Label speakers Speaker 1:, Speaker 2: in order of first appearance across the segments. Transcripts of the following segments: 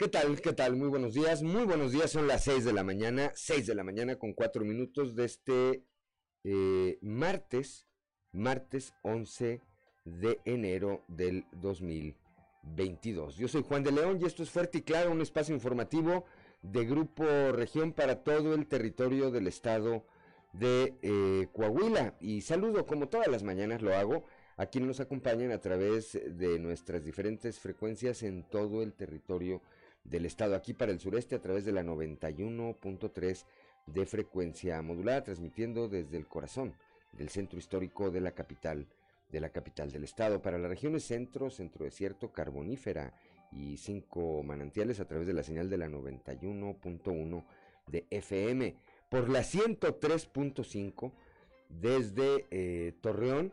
Speaker 1: ¿Qué tal? ¿Qué tal? Muy buenos días. Muy buenos días. Son las 6 de la mañana. 6 de la mañana con 4 minutos de este eh, martes. Martes 11 de enero del 2022. Yo soy Juan de León y esto es Fuerte y Claro, un espacio informativo de Grupo Región para todo el territorio del estado de eh, Coahuila. Y saludo, como todas las mañanas lo hago, a quienes nos acompañan a través de nuestras diferentes frecuencias en todo el territorio del estado, aquí para el sureste a través de la 91.3 de frecuencia modulada, transmitiendo desde el corazón del centro histórico de la capital, de la capital del estado, para las regiones centro, centro desierto, carbonífera y cinco manantiales a través de la señal de la 91.1 de FM, por la 103.5 desde eh, Torreón,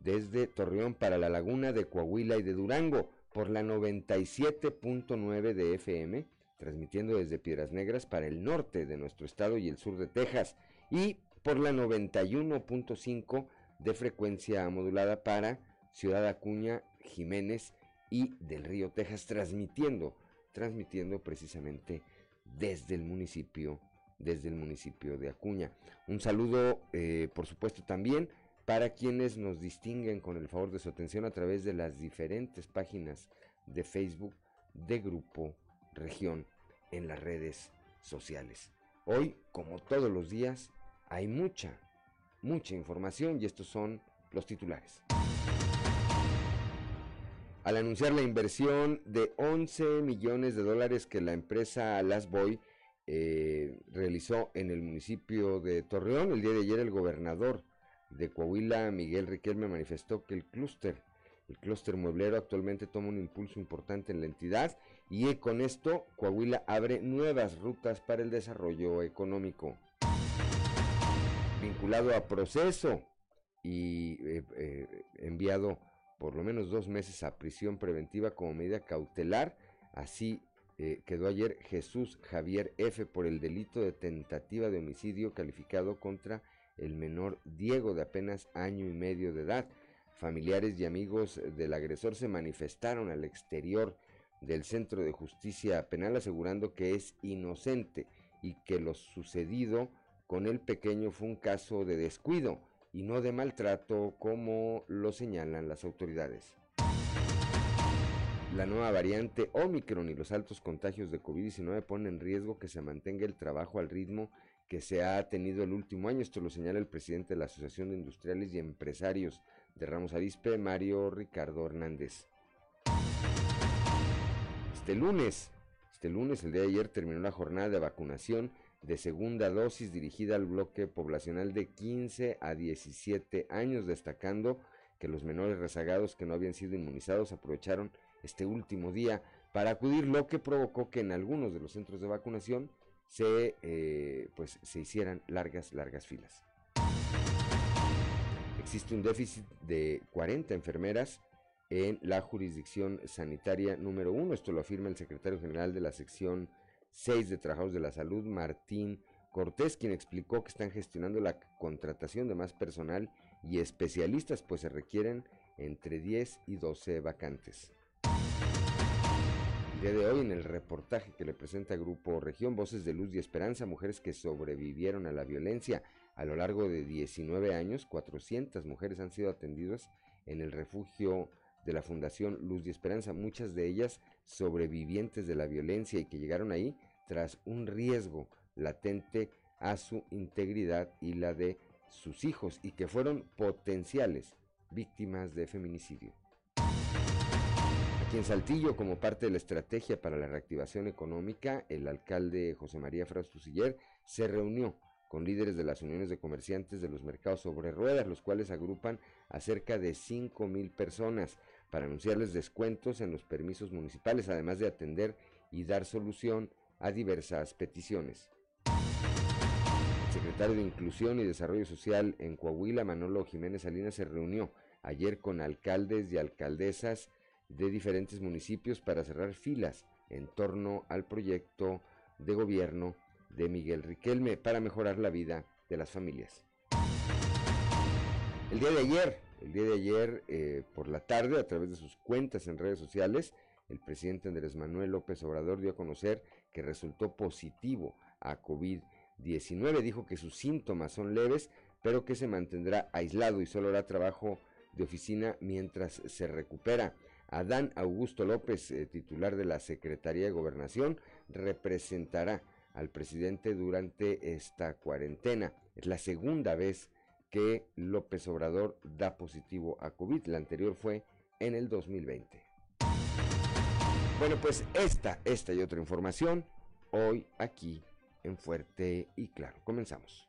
Speaker 1: desde Torreón para la laguna de Coahuila y de Durango, por la 97.9 de FM, transmitiendo desde Piedras Negras para el norte de nuestro estado y el sur de Texas, y por la 91.5 de frecuencia modulada para Ciudad Acuña, Jiménez y del Río Texas, transmitiendo, transmitiendo precisamente desde el municipio, desde el municipio de Acuña. Un saludo, eh, por supuesto, también para quienes nos distinguen con el favor de su atención a través de las diferentes páginas de Facebook de Grupo Región en las redes sociales. Hoy, como todos los días, hay mucha, mucha información y estos son los titulares. Al anunciar la inversión de 11 millones de dólares que la empresa Las Boy eh, realizó en el municipio de Torreón, el día de ayer el gobernador de Coahuila, Miguel Riquelme, manifestó que el clúster, el clúster mueblero actualmente toma un impulso importante en la entidad y con esto Coahuila abre nuevas rutas para el desarrollo económico. Vinculado a proceso y eh, eh, enviado por lo menos dos meses a prisión preventiva como medida cautelar, así eh, quedó ayer Jesús Javier F. por el delito de tentativa de homicidio calificado contra el menor Diego de apenas año y medio de edad. Familiares y amigos del agresor se manifestaron al exterior del Centro de Justicia Penal asegurando que es inocente y que lo sucedido con el pequeño fue un caso de descuido y no de maltrato como lo señalan las autoridades. La nueva variante Omicron y los altos contagios de COVID-19 ponen en riesgo que se mantenga el trabajo al ritmo que se ha tenido el último año. Esto lo señala el presidente de la Asociación de Industriales y Empresarios de Ramos Arispe, Mario Ricardo Hernández. Este lunes, este lunes, el día de ayer, terminó la jornada de vacunación de segunda dosis dirigida al bloque poblacional de 15 a 17 años, destacando que los menores rezagados que no habían sido inmunizados aprovecharon este último día para acudir, lo que provocó que en algunos de los centros de vacunación se, eh, pues, se hicieran largas, largas filas. Existe un déficit de 40 enfermeras en la jurisdicción sanitaria número 1. Esto lo afirma el secretario general de la sección 6 de Trabajadores de la Salud, Martín Cortés, quien explicó que están gestionando la contratación de más personal y especialistas, pues se requieren entre 10 y 12 vacantes día de hoy en el reportaje que le presenta Grupo Región, Voces de Luz y Esperanza, mujeres que sobrevivieron a la violencia. A lo largo de 19 años, 400 mujeres han sido atendidas en el refugio de la Fundación Luz y Esperanza, muchas de ellas sobrevivientes de la violencia y que llegaron ahí tras un riesgo latente a su integridad y la de sus hijos y que fueron potenciales víctimas de feminicidio en Saltillo, como parte de la estrategia para la reactivación económica, el alcalde José María Fraustusiller se reunió con líderes de las uniones de comerciantes de los mercados sobre ruedas, los cuales agrupan a cerca de 5 mil personas para anunciarles descuentos en los permisos municipales, además de atender y dar solución a diversas peticiones. El secretario de Inclusión y Desarrollo Social en Coahuila, Manolo Jiménez Salinas, se reunió ayer con alcaldes y alcaldesas de diferentes municipios para cerrar filas en torno al proyecto de gobierno de Miguel Riquelme para mejorar la vida de las familias. El día de ayer, el día de ayer eh, por la tarde, a través de sus cuentas en redes sociales, el presidente Andrés Manuel López Obrador dio a conocer que resultó positivo a COVID-19. Dijo que sus síntomas son leves, pero que se mantendrá aislado y solo hará trabajo de oficina mientras se recupera. Adán Augusto López, eh, titular de la Secretaría de Gobernación, representará al presidente durante esta cuarentena. Es la segunda vez que López Obrador da positivo a COVID. La anterior fue en el 2020. Bueno, pues esta, esta y otra información hoy aquí en Fuerte y Claro. Comenzamos.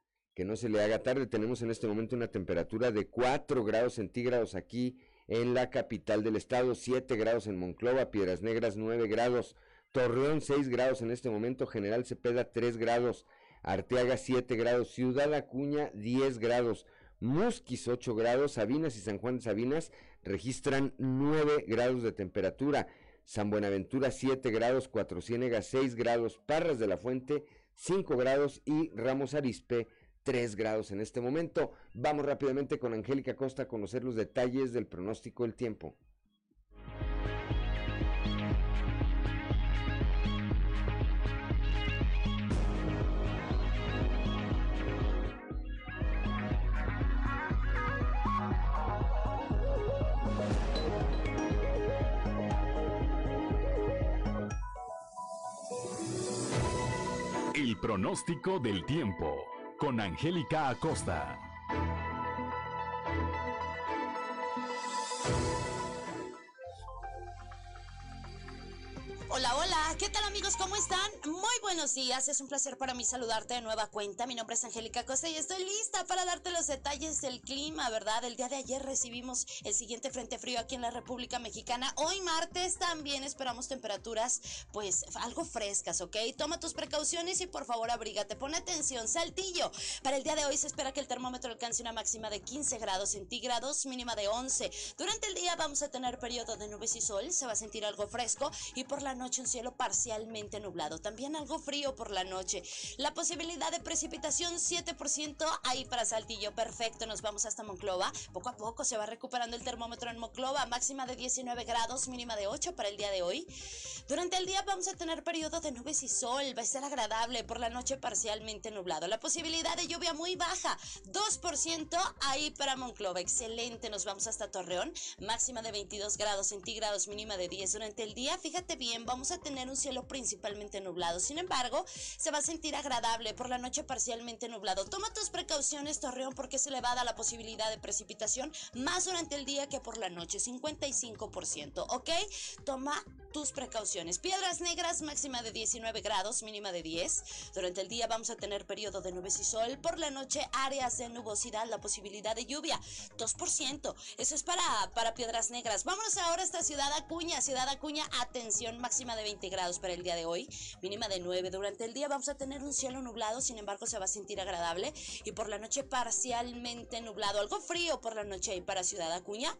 Speaker 1: que no se le haga tarde. Tenemos en este momento una temperatura de 4 grados centígrados aquí en la capital del estado, 7 grados en Monclova, Piedras Negras 9 grados, Torreón 6 grados en este momento, General Cepeda 3 grados, Arteaga 7 grados, Ciudad Acuña 10 grados, Musquis 8 grados, Sabinas y San Juan de Sabinas registran 9 grados de temperatura, San Buenaventura 7 grados, Cuatro Ciénegas 6 grados, Parras de la Fuente 5 grados y Ramos Arispe 3 grados en este momento. Vamos rápidamente con Angélica Costa a conocer los detalles del pronóstico del tiempo.
Speaker 2: El pronóstico del tiempo con Angélica Acosta.
Speaker 3: Hola, ¿qué tal amigos? ¿Cómo están? Muy buenos días, es un placer para mí saludarte de nueva cuenta. Mi nombre es Angélica Costa y estoy lista para darte los detalles del clima, ¿verdad? El día de ayer recibimos el siguiente frente frío aquí en la República Mexicana. Hoy martes también esperamos temperaturas pues algo frescas, ¿ok? Toma tus precauciones y por favor abrígate. Pon atención, saltillo. Para el día de hoy se espera que el termómetro alcance una máxima de 15 grados centígrados, mínima de 11. Durante el día vamos a tener periodo de nubes y sol, se va a sentir algo fresco y por la noche un cielo parcialmente nublado. También algo frío por la noche. La posibilidad de precipitación 7% ahí para Saltillo. Perfecto, nos vamos hasta Monclova. Poco a poco se va recuperando el termómetro en Monclova. Máxima de 19 grados, mínima de 8 para el día de hoy. Durante el día vamos a tener periodo de nubes y sol. Va a ser agradable. Por la noche parcialmente nublado. La posibilidad de lluvia muy baja. 2% ahí para Monclova. Excelente. Nos vamos hasta Torreón. Máxima de 22 grados centígrados, mínima de 10 durante el día. Fíjate bien, vamos a tener un cielo principalmente nublado. Sin embargo, se va a sentir agradable por la noche parcialmente nublado. Toma tus precauciones, Torreón, porque se le va a dar la posibilidad de precipitación más durante el día que por la noche, 55%, ¿ok? Toma tus precauciones. Piedras negras, máxima de 19 grados, mínima de 10. Durante el día vamos a tener periodo de nubes y sol. Por la noche, áreas de nubosidad, la posibilidad de lluvia, 2%. Eso es para, para Piedras Negras. Vámonos ahora a esta ciudad Acuña. Ciudad Acuña, atención, máxima de 20 grados para el día de hoy, mínima de 9. Durante el día vamos a tener un cielo nublado, sin embargo se va a sentir agradable. Y por la noche parcialmente nublado, algo frío por la noche ahí para Ciudad Acuña.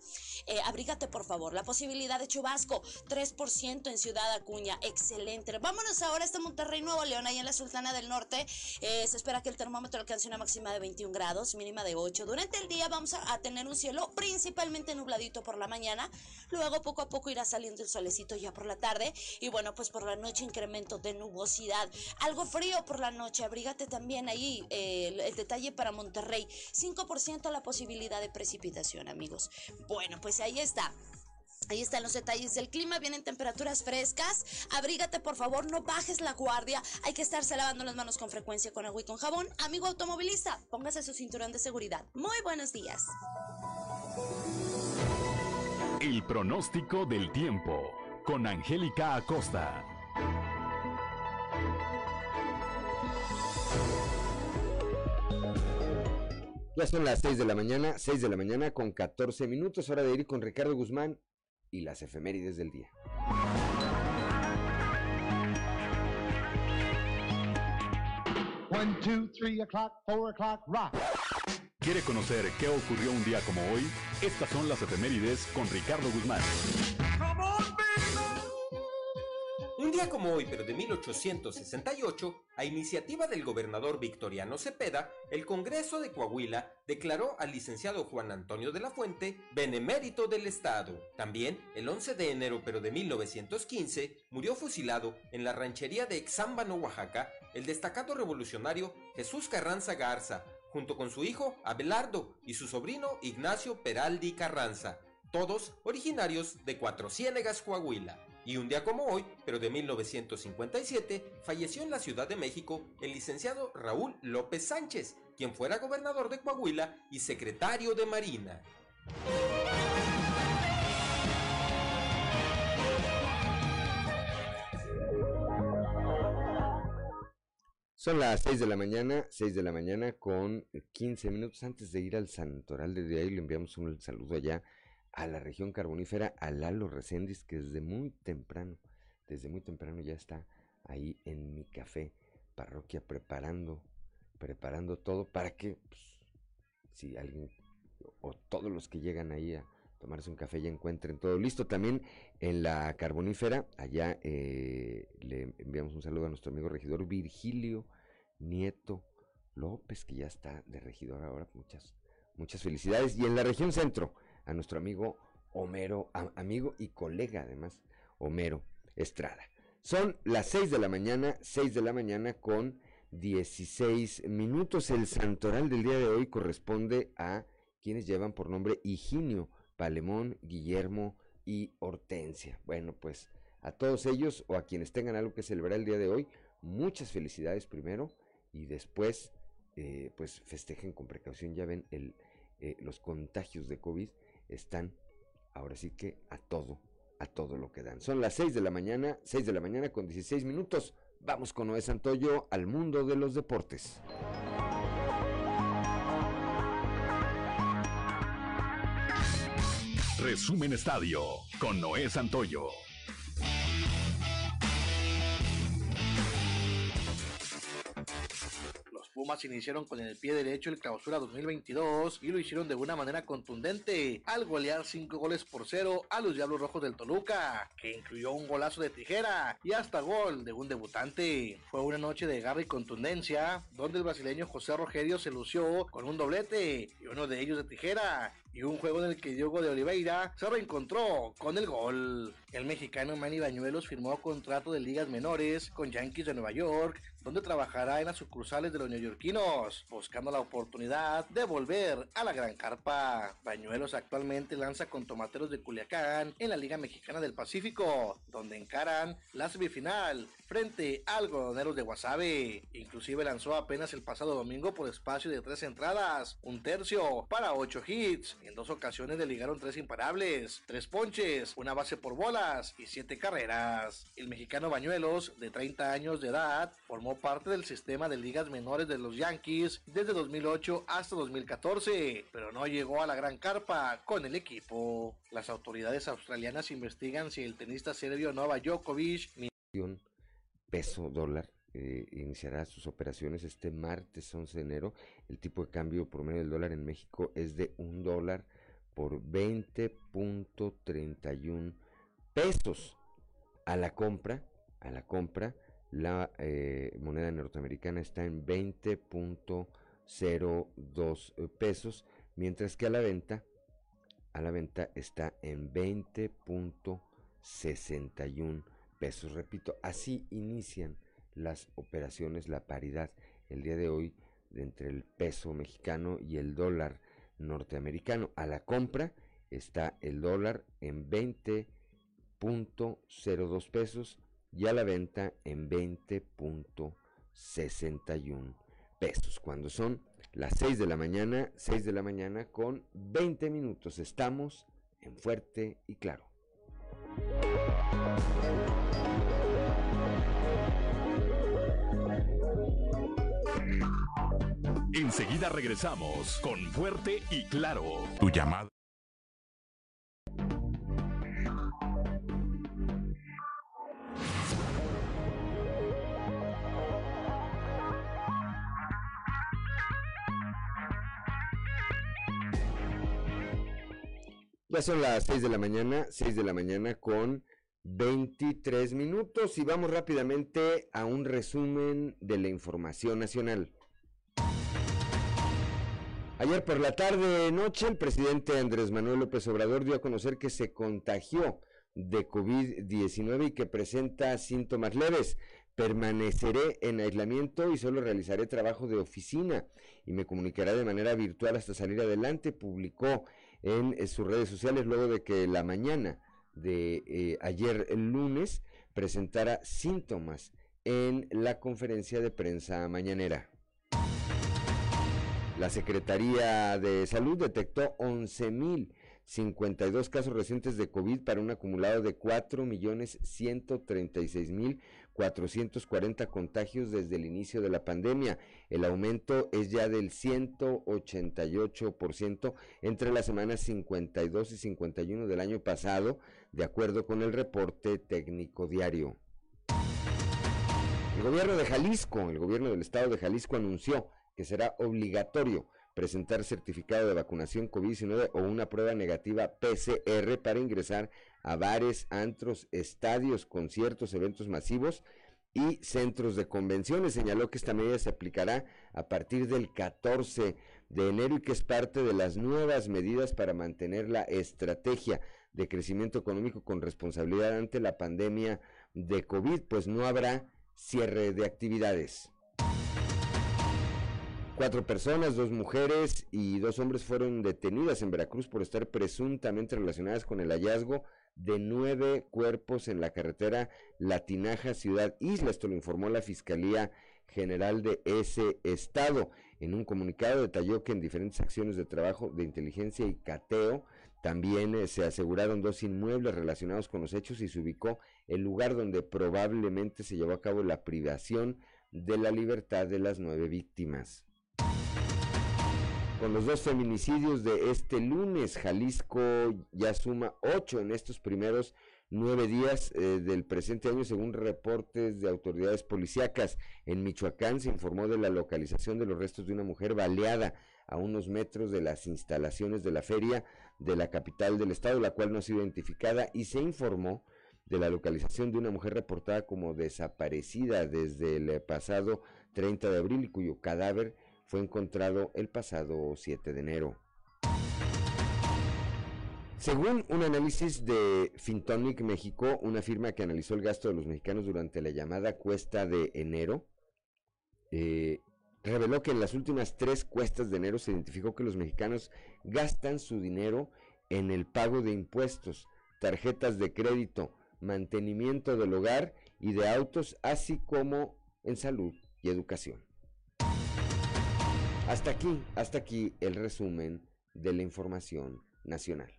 Speaker 3: Eh, abrígate por favor. La posibilidad de chubasco, 3% en Ciudad Acuña. Excelente. Vámonos ahora hasta Monterrey, Nuevo León, ahí en la Sultana del Norte. Eh, se espera que el termómetro alcance una máxima de 21 grados, mínima de 8. Durante el día vamos a, a tener un cielo principalmente nubladito por la mañana. Luego poco a poco irá saliendo el solecito ya por la tarde. Y bueno, pues por la noche incremento de nubosidad. Algo frío por la noche. Abrígate también ahí. Eh, el, detalle para Monterrey. 5% la posibilidad de precipitación, amigos. Bueno, pues ahí está. Ahí están los detalles del clima, vienen temperaturas frescas. Abrígate, por favor, no bajes la guardia. Hay que estarse lavando las manos con frecuencia con agua y con jabón. Amigo automovilista, póngase su cinturón de seguridad. Muy buenos días.
Speaker 2: El pronóstico del tiempo con Angélica Acosta.
Speaker 1: Ya son las 6 de la mañana, 6 de la mañana con 14 minutos, hora de ir con Ricardo Guzmán y las efemérides del día.
Speaker 2: One, two, three o'clock, four o'clock, rock. ¿Quiere conocer qué ocurrió un día como hoy? Estas son las efemérides con Ricardo Guzmán.
Speaker 4: Un día como hoy, pero de 1868, a iniciativa del gobernador Victoriano Cepeda, el Congreso de Coahuila declaró al licenciado Juan Antonio de la Fuente benemérito del Estado. También, el 11 de enero, pero de 1915, murió fusilado en la ranchería de Exámbano, Oaxaca, el destacado revolucionario Jesús Carranza Garza, junto con su hijo Abelardo y su sobrino Ignacio Peraldi Carranza, todos originarios de Cuatro Ciénegas, Coahuila. Y un día como hoy, pero de 1957, falleció en la Ciudad de México el licenciado Raúl López Sánchez, quien fuera gobernador de Coahuila y secretario de Marina.
Speaker 1: Son las 6 de la mañana, 6 de la mañana con 15 minutos antes de ir al santoral de día y le enviamos un saludo allá a la región carbonífera, a Lalo Recendis, que desde muy temprano, desde muy temprano ya está ahí en mi café parroquia preparando, preparando todo para que, pues, si alguien o todos los que llegan ahí a tomarse un café ya encuentren todo listo. También en la carbonífera, allá eh, le enviamos un saludo a nuestro amigo regidor Virgilio Nieto López, que ya está de regidor ahora. Muchas, muchas felicidades. Y en la región centro, a nuestro amigo Homero, amigo y colega además, Homero Estrada. Son las 6 de la mañana, 6 de la mañana con 16 minutos. El santoral del día de hoy corresponde a quienes llevan por nombre Higinio, Palemón, Guillermo y Hortensia. Bueno, pues a todos ellos o a quienes tengan algo que celebrar el día de hoy, muchas felicidades primero y después eh, pues festejen con precaución. Ya ven el, eh, los contagios de COVID están ahora sí que a todo, a todo lo que dan. Son las 6 de la mañana, 6 de la mañana con 16 minutos. Vamos con Noé Santoyo al mundo de los deportes.
Speaker 2: Resumen Estadio con Noé Santoyo.
Speaker 5: Pumas iniciaron con el pie derecho el clausura 2022 y lo hicieron de una manera contundente al golear 5 goles por 0 a los Diablos Rojos del Toluca, que incluyó un golazo de tijera y hasta gol de un debutante. Fue una noche de garra y contundencia, donde el brasileño José Rogerio se lució con un doblete y uno de ellos de tijera, y un juego en el que Diogo de Oliveira se reencontró con el gol. El mexicano Manny Bañuelos firmó contrato de ligas menores con Yankees de Nueva York, donde trabajará en las sucursales de los neoyorquinos, buscando la oportunidad de volver a la gran carpa. Bañuelos actualmente lanza con Tomateros de Culiacán en la Liga Mexicana del Pacífico, donde encaran la semifinal frente a algodoneros de Guasave. Inclusive lanzó apenas el pasado domingo por espacio de tres entradas, un tercio para ocho hits. En dos ocasiones le ligaron tres imparables, tres ponches, una base por bolas y siete carreras. El mexicano Bañuelos, de 30 años de edad, formó parte del sistema de ligas menores de los Yankees desde 2008 hasta 2014, pero no llegó a la gran carpa con el equipo. Las autoridades australianas investigan si el tenista serbio Novak Djokovic
Speaker 1: peso dólar eh, iniciará sus operaciones este martes 11 de enero. El tipo de cambio promedio del dólar en México es de un dólar por 20.31 pesos a la compra. A la compra, la eh, moneda norteamericana está en 20.02 pesos, mientras que a la venta, a la venta está en 20.61 pesos. Repito, así inician las operaciones, la paridad el día de hoy entre el peso mexicano y el dólar norteamericano. A la compra está el dólar en 20.02 pesos y a la venta en 20.61 pesos. Cuando son las 6 de la mañana, 6 de la mañana con 20 minutos. Estamos en fuerte y claro.
Speaker 2: Regresamos con Fuerte y Claro. Tu llamada.
Speaker 1: Ya son las 6 de la mañana, 6 de la mañana con 23 minutos y vamos rápidamente a un resumen de la información nacional. Ayer por la tarde noche el presidente Andrés Manuel López Obrador dio a conocer que se contagió de COVID-19 y que presenta síntomas leves. Permaneceré en aislamiento y solo realizaré trabajo de oficina y me comunicará de manera virtual hasta salir adelante, publicó en, sus redes sociales luego de que la mañana de eh, ayer el lunes presentara síntomas en la conferencia de prensa mañanera. La Secretaría de Salud detectó 11.052 casos recientes de COVID para un acumulado de 4.136.000 440 contagios desde el inicio de la pandemia. El aumento es ya del 188% entre las semanas 52 y 51 del año pasado, de acuerdo con el reporte técnico diario. El gobierno de Jalisco, el gobierno del estado de Jalisco anunció que será obligatorio presentar certificado de vacunación COVID-19 o una prueba negativa PCR para ingresar a bares, antros, estadios, conciertos, eventos masivos y centros de convenciones. Señaló que esta medida se aplicará a partir del 14 de enero y que es parte de las nuevas medidas para mantener la estrategia de crecimiento económico con responsabilidad ante la pandemia de COVID, pues no habrá cierre de actividades. Cuatro personas, dos mujeres y dos hombres fueron detenidas en Veracruz por estar presuntamente relacionadas con el hallazgo de nueve cuerpos en la carretera Latinaja Ciudad Isla. Esto lo informó la Fiscalía General de ese estado. En un comunicado detalló que en diferentes acciones de trabajo de inteligencia y cateo también eh, se aseguraron dos inmuebles relacionados con los hechos y se ubicó el lugar donde probablemente se llevó a cabo la privación de la libertad de las nueve víctimas. Con los dos feminicidios de este lunes, Jalisco ya suma ocho en estos primeros nueve días eh, del presente año, según reportes de autoridades policíacas. En Michoacán se informó de la localización de los restos de una mujer baleada a unos metros de las instalaciones de la feria de la capital del estado, la cual no ha sido identificada, y se informó de la localización de una mujer reportada como desaparecida desde el pasado 30 de abril y cuyo cadáver fue encontrado el pasado 7 de enero. Según un análisis de Fintonic México, una firma que analizó el gasto de los mexicanos durante la llamada cuesta de enero, eh, reveló que en las últimas tres cuestas de enero se identificó que los mexicanos gastan su dinero en el pago de impuestos, tarjetas de crédito, mantenimiento del hogar y de autos, así como en salud y educación. Hasta aquí, hasta aquí el resumen de la información nacional.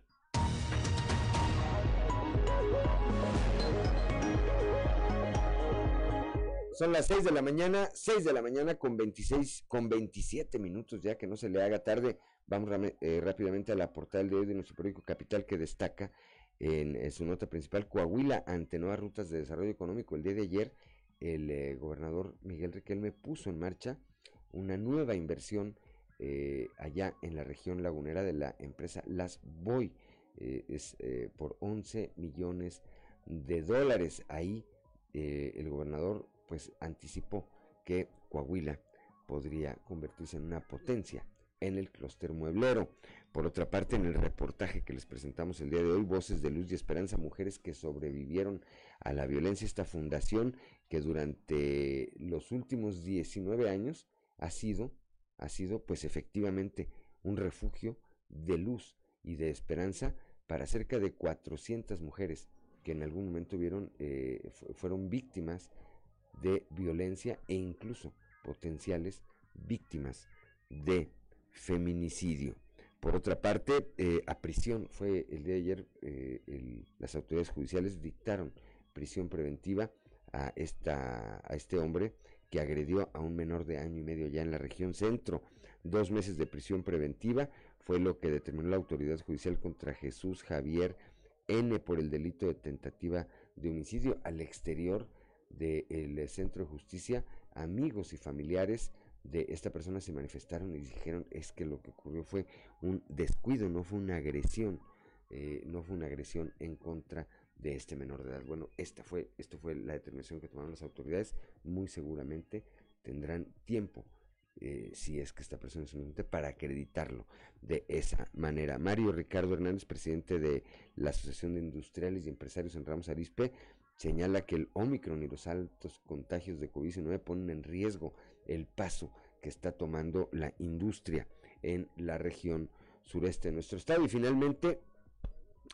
Speaker 1: Son las 6 de la mañana, 6 de la mañana con 26, con 27 minutos ya, que no se le haga tarde. Vamos eh, rápidamente a la portal de hoy de nuestro periódico Capital que destaca en, su nota principal Coahuila ante nuevas rutas de desarrollo económico. El día de ayer el eh, gobernador Miguel Riquelme puso en marcha una nueva inversión eh, allá en la región lagunera de la empresa Las Boy. Eh, es eh, por 11 millones de dólares. Ahí el gobernador pues anticipó que Coahuila podría convertirse en una potencia en el clúster mueblero. Por otra parte, en el reportaje que les presentamos el día de hoy, Voces de Luz y Esperanza, mujeres que sobrevivieron a la violencia, esta fundación que durante los últimos 19 años ha sido, ha sido pues efectivamente un refugio de luz y de esperanza para cerca de 400 mujeres que en algún momento eh, fueron víctimas de violencia e incluso potenciales víctimas de feminicidio. Por otra parte, eh, a prisión fue el día de ayer, eh, las autoridades judiciales dictaron prisión preventiva a, esta, a este hombre que agredió a un menor de año y medio ya en la región centro dos meses de prisión preventiva. Fue lo que determinó la autoridad judicial contra Jesús Javier N por el delito de tentativa de homicidio al exterior del centro de justicia. Amigos y familiares de esta persona se manifestaron y dijeron es que lo que ocurrió fue un descuido, no fue una agresión, eh, no fue una agresión en contra de este menor de edad. Bueno, esta fue, esto fue la determinación que tomaron las autoridades, muy seguramente tendrán tiempo eh, si es que esta persona es inocente, para acreditarlo de esa manera. Mario Ricardo Hernández, presidente de la Asociación de Industriales y Empresarios en Ramos Arispe, señala que el Omicron y los altos contagios de COVID-19 ponen en riesgo el paso que está tomando la industria en la región sureste de nuestro estado. Y finalmente,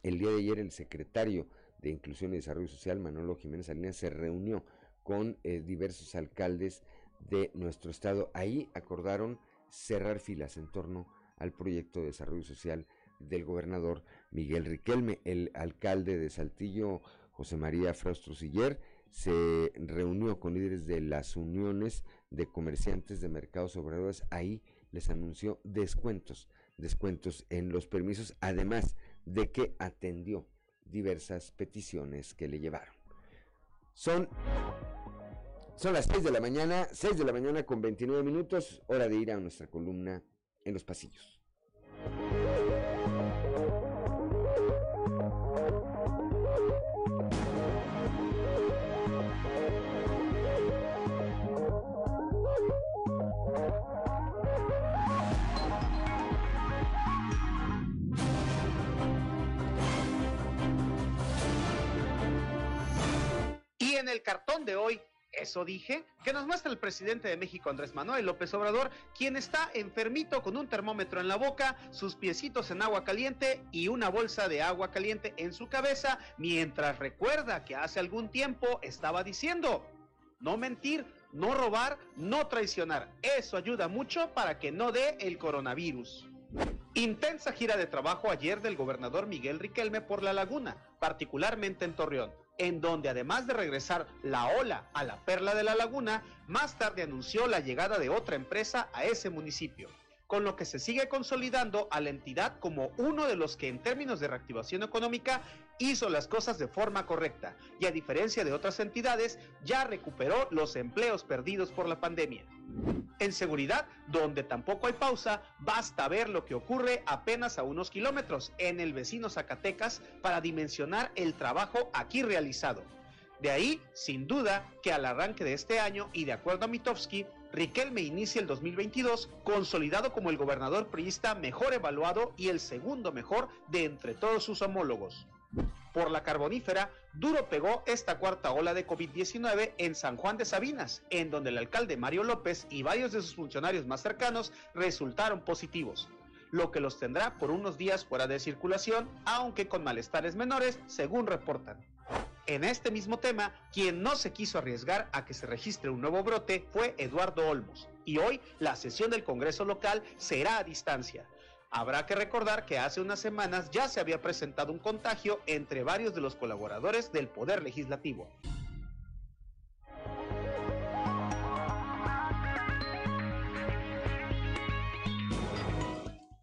Speaker 1: el día de ayer el secretario de Inclusión y Desarrollo Social, Manolo Jiménez Salinas, se reunió con eh, diversos alcaldes de nuestro estado. Ahí acordaron cerrar filas en torno al proyecto de desarrollo social del gobernador Miguel Riquelme. El alcalde de Saltillo, José María Fraustro Siller, se reunió con líderes de las uniones de comerciantes de mercados obreros. Ahí les anunció descuentos, descuentos en los permisos, además de que atendió diversas peticiones que le llevaron. Son son las 6 de la mañana, 6 de la mañana con 29 minutos, hora de ir a nuestra columna en los pasillos.
Speaker 6: En el cartón de hoy eso dije, que nos muestra el presidente de México, Andrés Manuel López Obrador, quien está enfermito con un termómetro en la boca, sus piecitos en agua caliente y una bolsa de agua caliente en su cabeza, mientras recuerda que hace algún tiempo estaba diciendo, no mentir, no robar, no traicionar. Eso ayuda mucho para que no dé el coronavirus. Intensa gira de trabajo ayer del gobernador Miguel Riquelme por la laguna, particularmente en Torreón en donde además de regresar la ola a la perla de la laguna, más tarde anunció la llegada de otra empresa a ese municipio, con lo que se sigue consolidando a la entidad como uno de los que en términos de reactivación económica hizo las cosas de forma correcta y a diferencia de otras entidades ya recuperó los empleos perdidos por la pandemia. En seguridad, donde tampoco hay pausa, basta ver lo que ocurre apenas a unos kilómetros en el vecino Zacatecas para dimensionar el trabajo aquí realizado. De ahí, sin duda, que al arranque de este año y de acuerdo a Mitofsky, Riquelme inicia el 2022 consolidado como el gobernador priista mejor evaluado y el segundo mejor de entre todos sus homólogos por la carbonífera, duro pegó esta cuarta ola de COVID-19 en San Juan de Sabinas, en donde el alcalde Mario López y varios de sus funcionarios más cercanos resultaron positivos, lo que los tendrá por unos días fuera de circulación, aunque con malestares menores, según reportan. En este mismo tema, quien no se quiso arriesgar a que se registre un nuevo brote fue Eduardo Olmos, y hoy la sesión del Congreso local será a distancia Habrá que recordar que hace unas semanas ya se había presentado un contagio entre varios de los colaboradores del Poder Legislativo.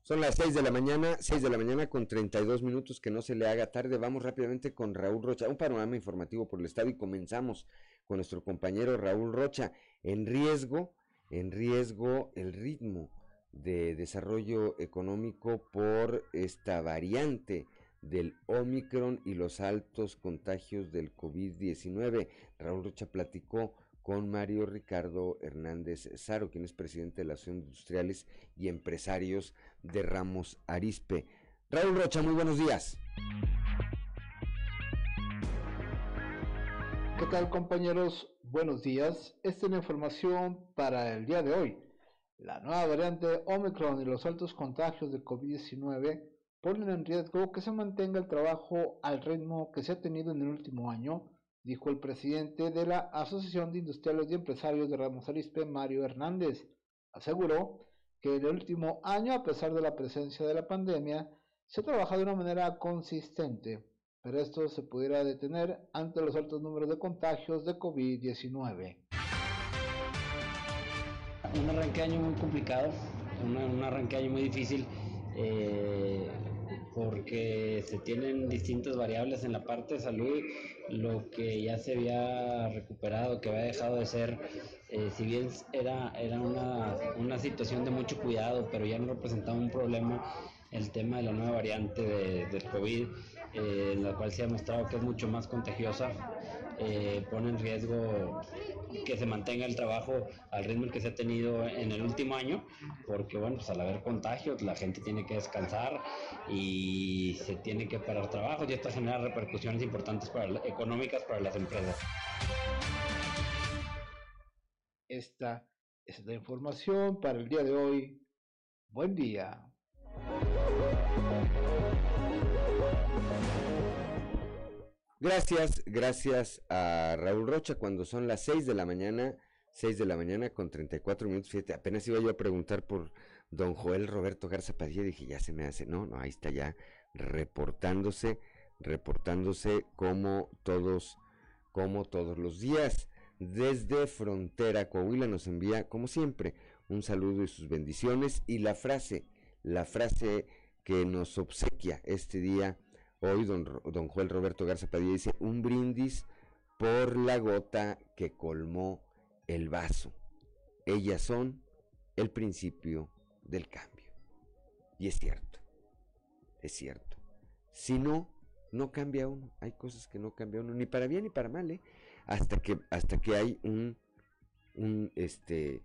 Speaker 1: Son las 6 de la mañana, 6 de la mañana con 32 minutos, que no se le haga tarde. Vamos rápidamente con Raúl Rocha, un panorama informativo por el Estado y comenzamos con nuestro compañero Raúl Rocha. En riesgo, en riesgo el ritmo de desarrollo económico por esta variante del Omicron y los altos contagios del COVID-19. Raúl Rocha platicó con Mario Ricardo Hernández Saro, quien es presidente de la Asociación de Industriales y Empresarios de Ramos Arispe. Raúl Rocha, muy buenos días.
Speaker 7: ¿Qué tal compañeros? Buenos días. Esta es la información para el día de hoy. La nueva variante Omicron y los altos contagios de COVID-19 ponen en riesgo que se mantenga el trabajo al ritmo que se ha tenido en el último año, dijo el presidente de la Asociación de Industriales y Empresarios de Ramos Arispe, Mario Hernández. Aseguró que en el último año, a pesar de la presencia de la pandemia, se ha trabajado de una manera consistente, pero esto se pudiera detener ante los altos números de contagios de COVID-19
Speaker 8: un arranque año muy complicado. un arranque año muy difícil. Eh, porque se tienen distintas variables en la parte de salud, lo que ya se había recuperado, que había dejado de ser, eh, si bien era, era una, una, situación de mucho cuidado, pero ya no representaba un problema el tema de la nueva variante de, del COVID, eh, en la cual se ha mostrado que es mucho más contagiosa, eh, pone en riesgo que se mantenga el trabajo al ritmo que se ha tenido en el último año, porque bueno, pues al haber contagios la gente tiene que descansar y se tiene que parar trabajo y esto genera repercusiones importantes para, económicas para las empresas.
Speaker 7: Esta es la información para el día de hoy. Buen día.
Speaker 1: Gracias, gracias a Raúl Rocha. Cuando son las 6 de la mañana, 6 de la mañana con 34 minutos, fíjate, apenas iba yo a preguntar por don Joel Roberto Garza Padilla, dije, ya se me hace, no, no, ahí está ya reportándose, reportándose como todos, como todos los días. Desde Frontera, Coahuila nos envía, como siempre, un saludo y sus bendiciones. Y la frase, la frase que nos obsequia este día Hoy don, don Joel Roberto Garza Padilla dice, un brindis por la gota que colmó el vaso. Ellas son el principio del cambio. Y es cierto, es cierto. Si no, no cambia uno. Hay cosas que no cambia uno, ni para bien ni para mal, ¿eh? Hasta que, hasta que hay un, un, este,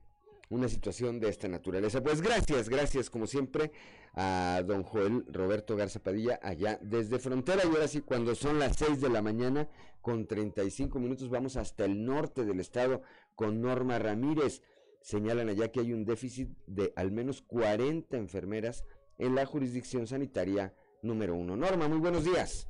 Speaker 1: una situación de esta naturaleza. Pues gracias, gracias como siempre a don Joel Roberto Garza Padilla allá desde Frontera. Y ahora sí, cuando son las 6 de la mañana con 35 minutos, vamos hasta el norte del estado con Norma Ramírez. Señalan allá que hay un déficit de al menos 40 enfermeras en la jurisdicción sanitaria número uno. Norma, muy buenos días.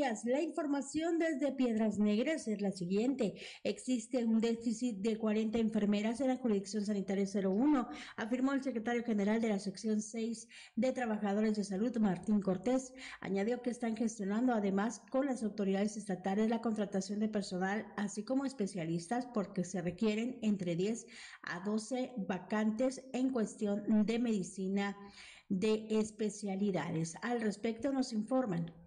Speaker 9: La información desde Piedras Negras es la siguiente. Existe un déficit de 40 enfermeras en la jurisdicción sanitaria 01, afirmó el secretario general de la sección 6 de Trabajadores de Salud, Martín Cortés. Añadió que están gestionando además con las autoridades estatales la contratación de personal, así como especialistas, porque se requieren entre 10 a 12 vacantes en cuestión de medicina de especialidades. Al respecto nos informan.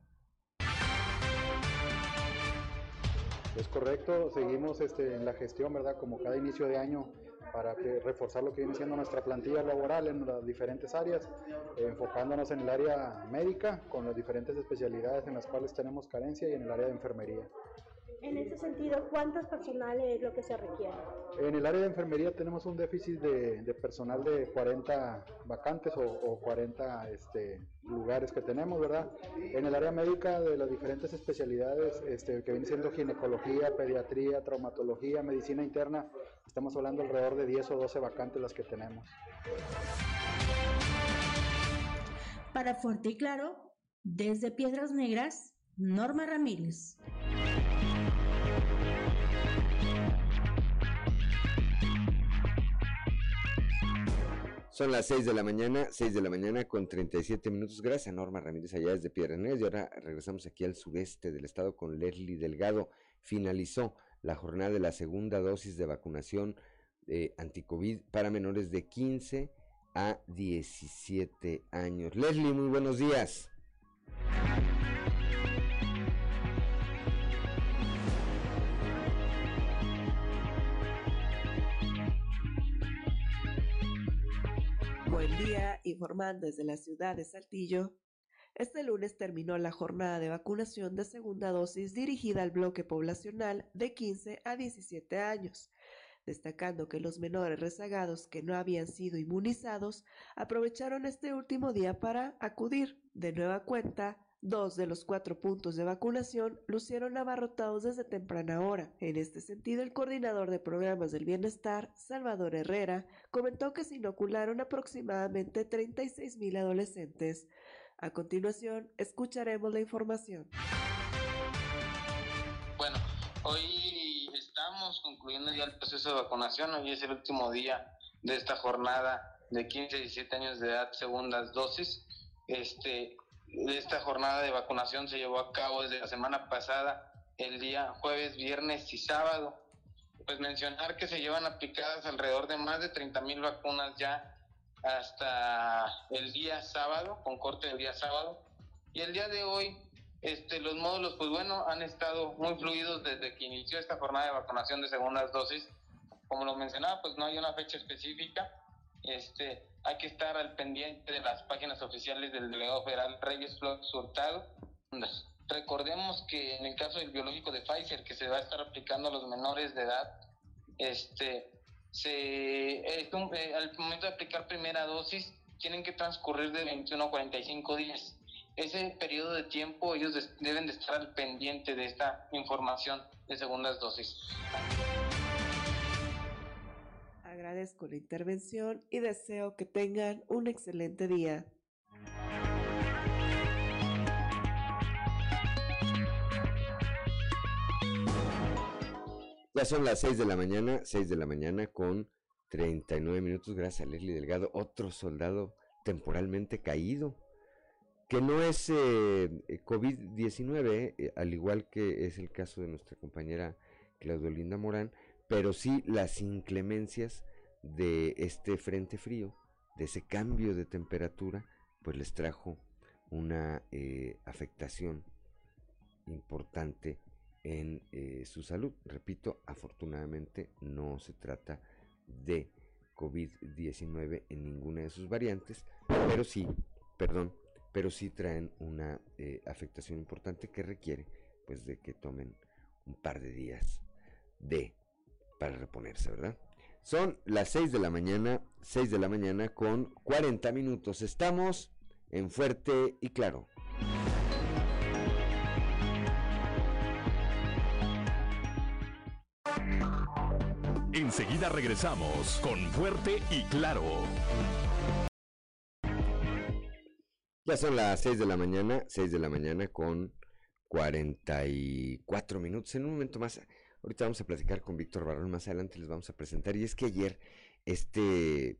Speaker 10: Es correcto, seguimos este, en la gestión, ¿verdad? Como cada inicio de año para reforzar lo que viene siendo nuestra plantilla laboral en las diferentes áreas, enfocándonos en el área médica con las diferentes especialidades en las cuales tenemos carencia y en el área de enfermería.
Speaker 9: En ese sentido, ¿cuántos personal es lo que se requiere?
Speaker 10: En el área de enfermería tenemos un déficit de, personal de 40 vacantes o, 40 este, lugares que tenemos, ¿verdad? En el área médica de las diferentes especialidades este, que viene siendo ginecología, pediatría, traumatología, medicina interna, estamos hablando alrededor de 10 o 12 vacantes las que tenemos.
Speaker 9: Para Fuerte y Claro, desde Piedras Negras, Norma Ramírez.
Speaker 1: Son las 6 de la mañana, 6 de la mañana con 37 minutos. Gracias Norma Ramírez allá desde Piedras Negras. Y ahora regresamos aquí al sureste del estado con Leslie Delgado. Finalizó la jornada de la segunda dosis de vacunación eh, anticovid para menores de 15 a 17 años. Leslie, muy buenos días.
Speaker 11: Buen día, informando desde la ciudad de Saltillo. Este lunes terminó la jornada de vacunación de segunda dosis dirigida al bloque poblacional de 15 a 17 años, destacando que los menores rezagados que no habían sido inmunizados aprovecharon este último día para acudir de nueva cuenta Dos de los cuatro puntos de vacunación lucieron abarrotados desde temprana hora. En este sentido, el coordinador de programas del bienestar, Salvador Herrera, comentó que se inocularon aproximadamente 36 mil adolescentes. A continuación, escucharemos la información.
Speaker 12: Bueno, hoy estamos concluyendo ya el proceso de vacunación. Hoy es el último día de esta jornada de 15 a 17 años de edad segundas dosis. Este, esta jornada de vacunación se llevó a cabo desde la semana pasada, el día jueves, viernes y sábado. Pues mencionar que se llevan aplicadas alrededor de más de 30 mil vacunas ya hasta el día sábado, con corte del día sábado. Y el día de hoy, este, los módulos, pues bueno, han estado muy fluidos desde que inició esta jornada de vacunación de segundas dosis. Como lo mencionaba, pues no hay una fecha específica. Este, hay que estar al pendiente de las páginas oficiales del delegado federal Reyes Flores Hurtado. Recordemos que en el caso del biológico de Pfizer, que se va a estar aplicando a los menores de edad, este, eh, al momento de aplicar primera dosis, tienen que transcurrir de 21 a 45 días. Ese periodo de tiempo ellos deben de estar al pendiente de esta información de segundas dosis.
Speaker 11: Agradezco la intervención y deseo que tengan un excelente día.
Speaker 1: Ya son las 6 de la mañana, 6 de la mañana con 39 minutos, gracias a Leslie Delgado, otro soldado temporalmente caído, que no es eh, eh, COVID-19, eh, al igual que es el caso de nuestra compañera Claudio Linda Morán, pero sí las inclemencias de este frente frío, de ese cambio de temperatura, pues les trajo una afectación importante en eh, su salud. Repito, afortunadamente no se trata de COVID-19 en ninguna de sus variantes, pero sí, perdón, pero sí traen una eh, afectación importante que requiere pues de que tomen un par de días de para reponerse, ¿verdad? Son las 6 de la mañana, 6 de la mañana con 40 minutos. Estamos en Fuerte y Claro.
Speaker 2: Enseguida regresamos con Fuerte y Claro.
Speaker 1: Ya son las 6 de la mañana, 6 de la mañana con 44 minutos. En un momento más, ahorita vamos a platicar con Víctor Barón, más adelante les vamos a presentar. Y es que ayer, este,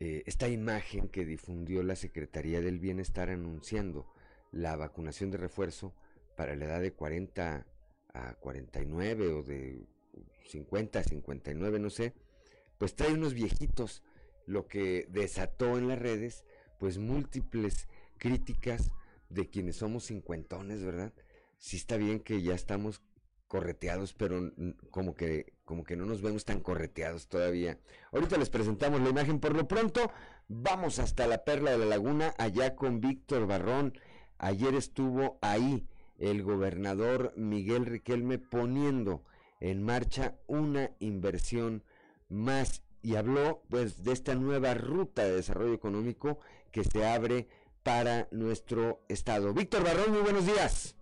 Speaker 1: eh, esta imagen que difundió la Secretaría del Bienestar anunciando la vacunación de refuerzo para la edad de 40 a 49 o de 50, 59, no sé, pues trae unos viejitos, lo que desató en las redes, pues múltiples críticas de quienes somos cincuentones, ¿verdad? Sí está bien que ya estamos correteados, pero como que, como que no nos vemos tan correteados todavía. Ahorita les presentamos la imagen. Por lo pronto, vamos hasta la Perla de la Laguna, allá con Víctor Barrón. Ayer estuvo ahí el gobernador Miguel Riquelme poniendo en marcha una inversión más y habló pues de esta nueva ruta de desarrollo económico que se abre para nuestro estado. Víctor Barrón, muy buenos días.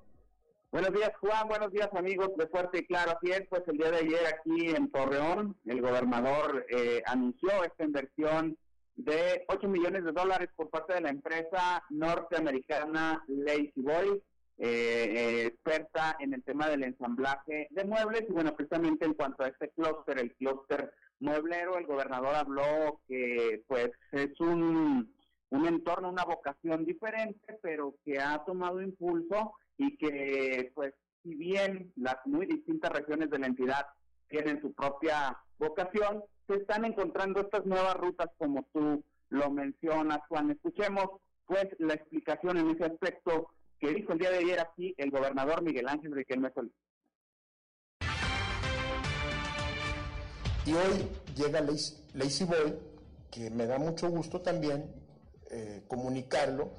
Speaker 13: Buenos días Juan, buenos días amigos de Fuerte y Claro. Así es, pues el día de ayer aquí en Torreón el gobernador eh, anunció esta inversión de 8 millones de dólares por parte de la empresa norteamericana Lazy Boy eh, experta en el tema del ensamblaje de muebles. Y bueno, precisamente en cuanto a este clúster, el clúster mueblero, el gobernador habló que pues es un, un entorno, una vocación diferente, pero que ha tomado impulso y que pues si bien las muy distintas regiones de la entidad tienen su propia vocación, se están encontrando estas nuevas rutas como tú lo mencionas, Juan. Escuchemos pues la explicación en ese aspecto que dijo el día de ayer aquí el gobernador Miguel Ángel Riquelme Solís.
Speaker 14: Y hoy llega Lazy Boy, que me da mucho gusto también eh, comunicarlo,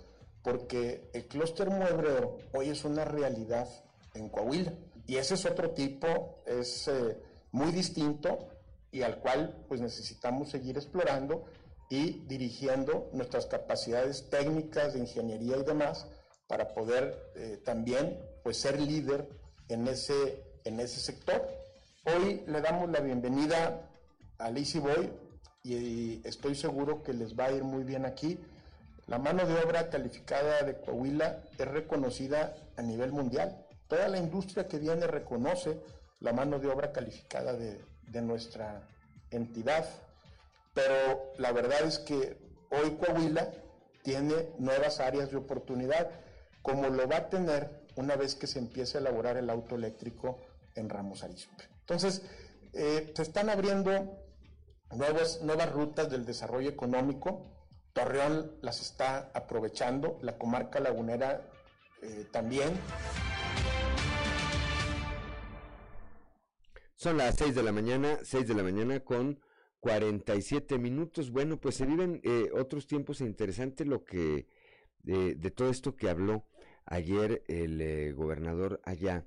Speaker 14: porque el clúster muebreo hoy es una realidad en Coahuila. Y ese es otro tipo, es eh, muy distinto y al cual pues necesitamos seguir explorando y dirigiendo nuestras capacidades técnicas de ingeniería y demás para poder eh, también pues, ser líder en ese, en ese sector. Hoy le damos la bienvenida a Lazy Boy y estoy seguro que les va a ir muy bien aquí. La mano de obra calificada de Coahuila es reconocida a nivel mundial. Toda la industria que viene reconoce la mano de obra calificada de, nuestra entidad.
Speaker 15: pero la verdad es que hoy Coahuila tiene nuevas áreas de oportunidad, como lo va a tener una vez que se empiece a elaborar el auto eléctrico en Ramos Arizpe. Entonces, eh, se están abriendo nuevas, nuevas rutas del desarrollo económico. Torreón las está aprovechando, la comarca lagunera eh, también.
Speaker 1: Son las 6 de la mañana, 6 de la mañana con 47 minutos. Bueno, pues se viven eh, otros tiempos interesantes lo que de todo esto que habló ayer el eh, gobernador allá,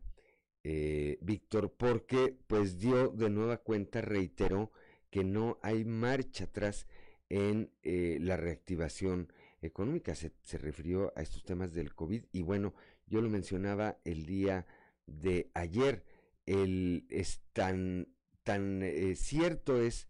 Speaker 1: eh, Víctor, porque pues dio de nueva cuenta, reiteró que no hay marcha atrás en la reactivación económica. Se, se, refirió a estos temas del COVID y bueno, yo lo mencionaba el día de ayer. El, es tan, tan cierto es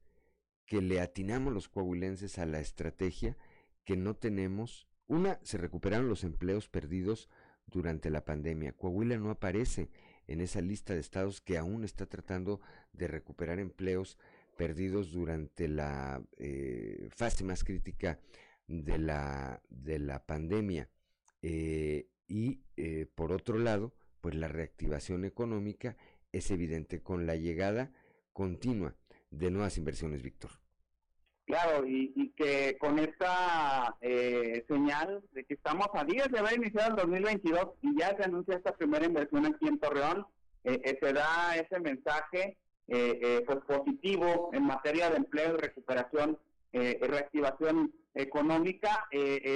Speaker 1: que le atinamos los coahuilenses a la estrategia que no tenemos. Una, se recuperaron los empleos perdidos durante la pandemia. Coahuila no aparece en esa lista de estados que aún está tratando de recuperar empleos perdidos durante la eh, fase más crítica de la, de la pandemia. Eh, y eh, por otro lado, pues la reactivación económica es evidente con la llegada continua de nuevas inversiones, Víctor.
Speaker 13: Claro, y, que con esta eh, señal de que estamos a días de haber iniciado el 2022 y ya se anuncia esta primera inversión aquí en Torreón, eh, eh, se da ese mensaje pues positivo en materia de empleo y recuperación y reactivación económica.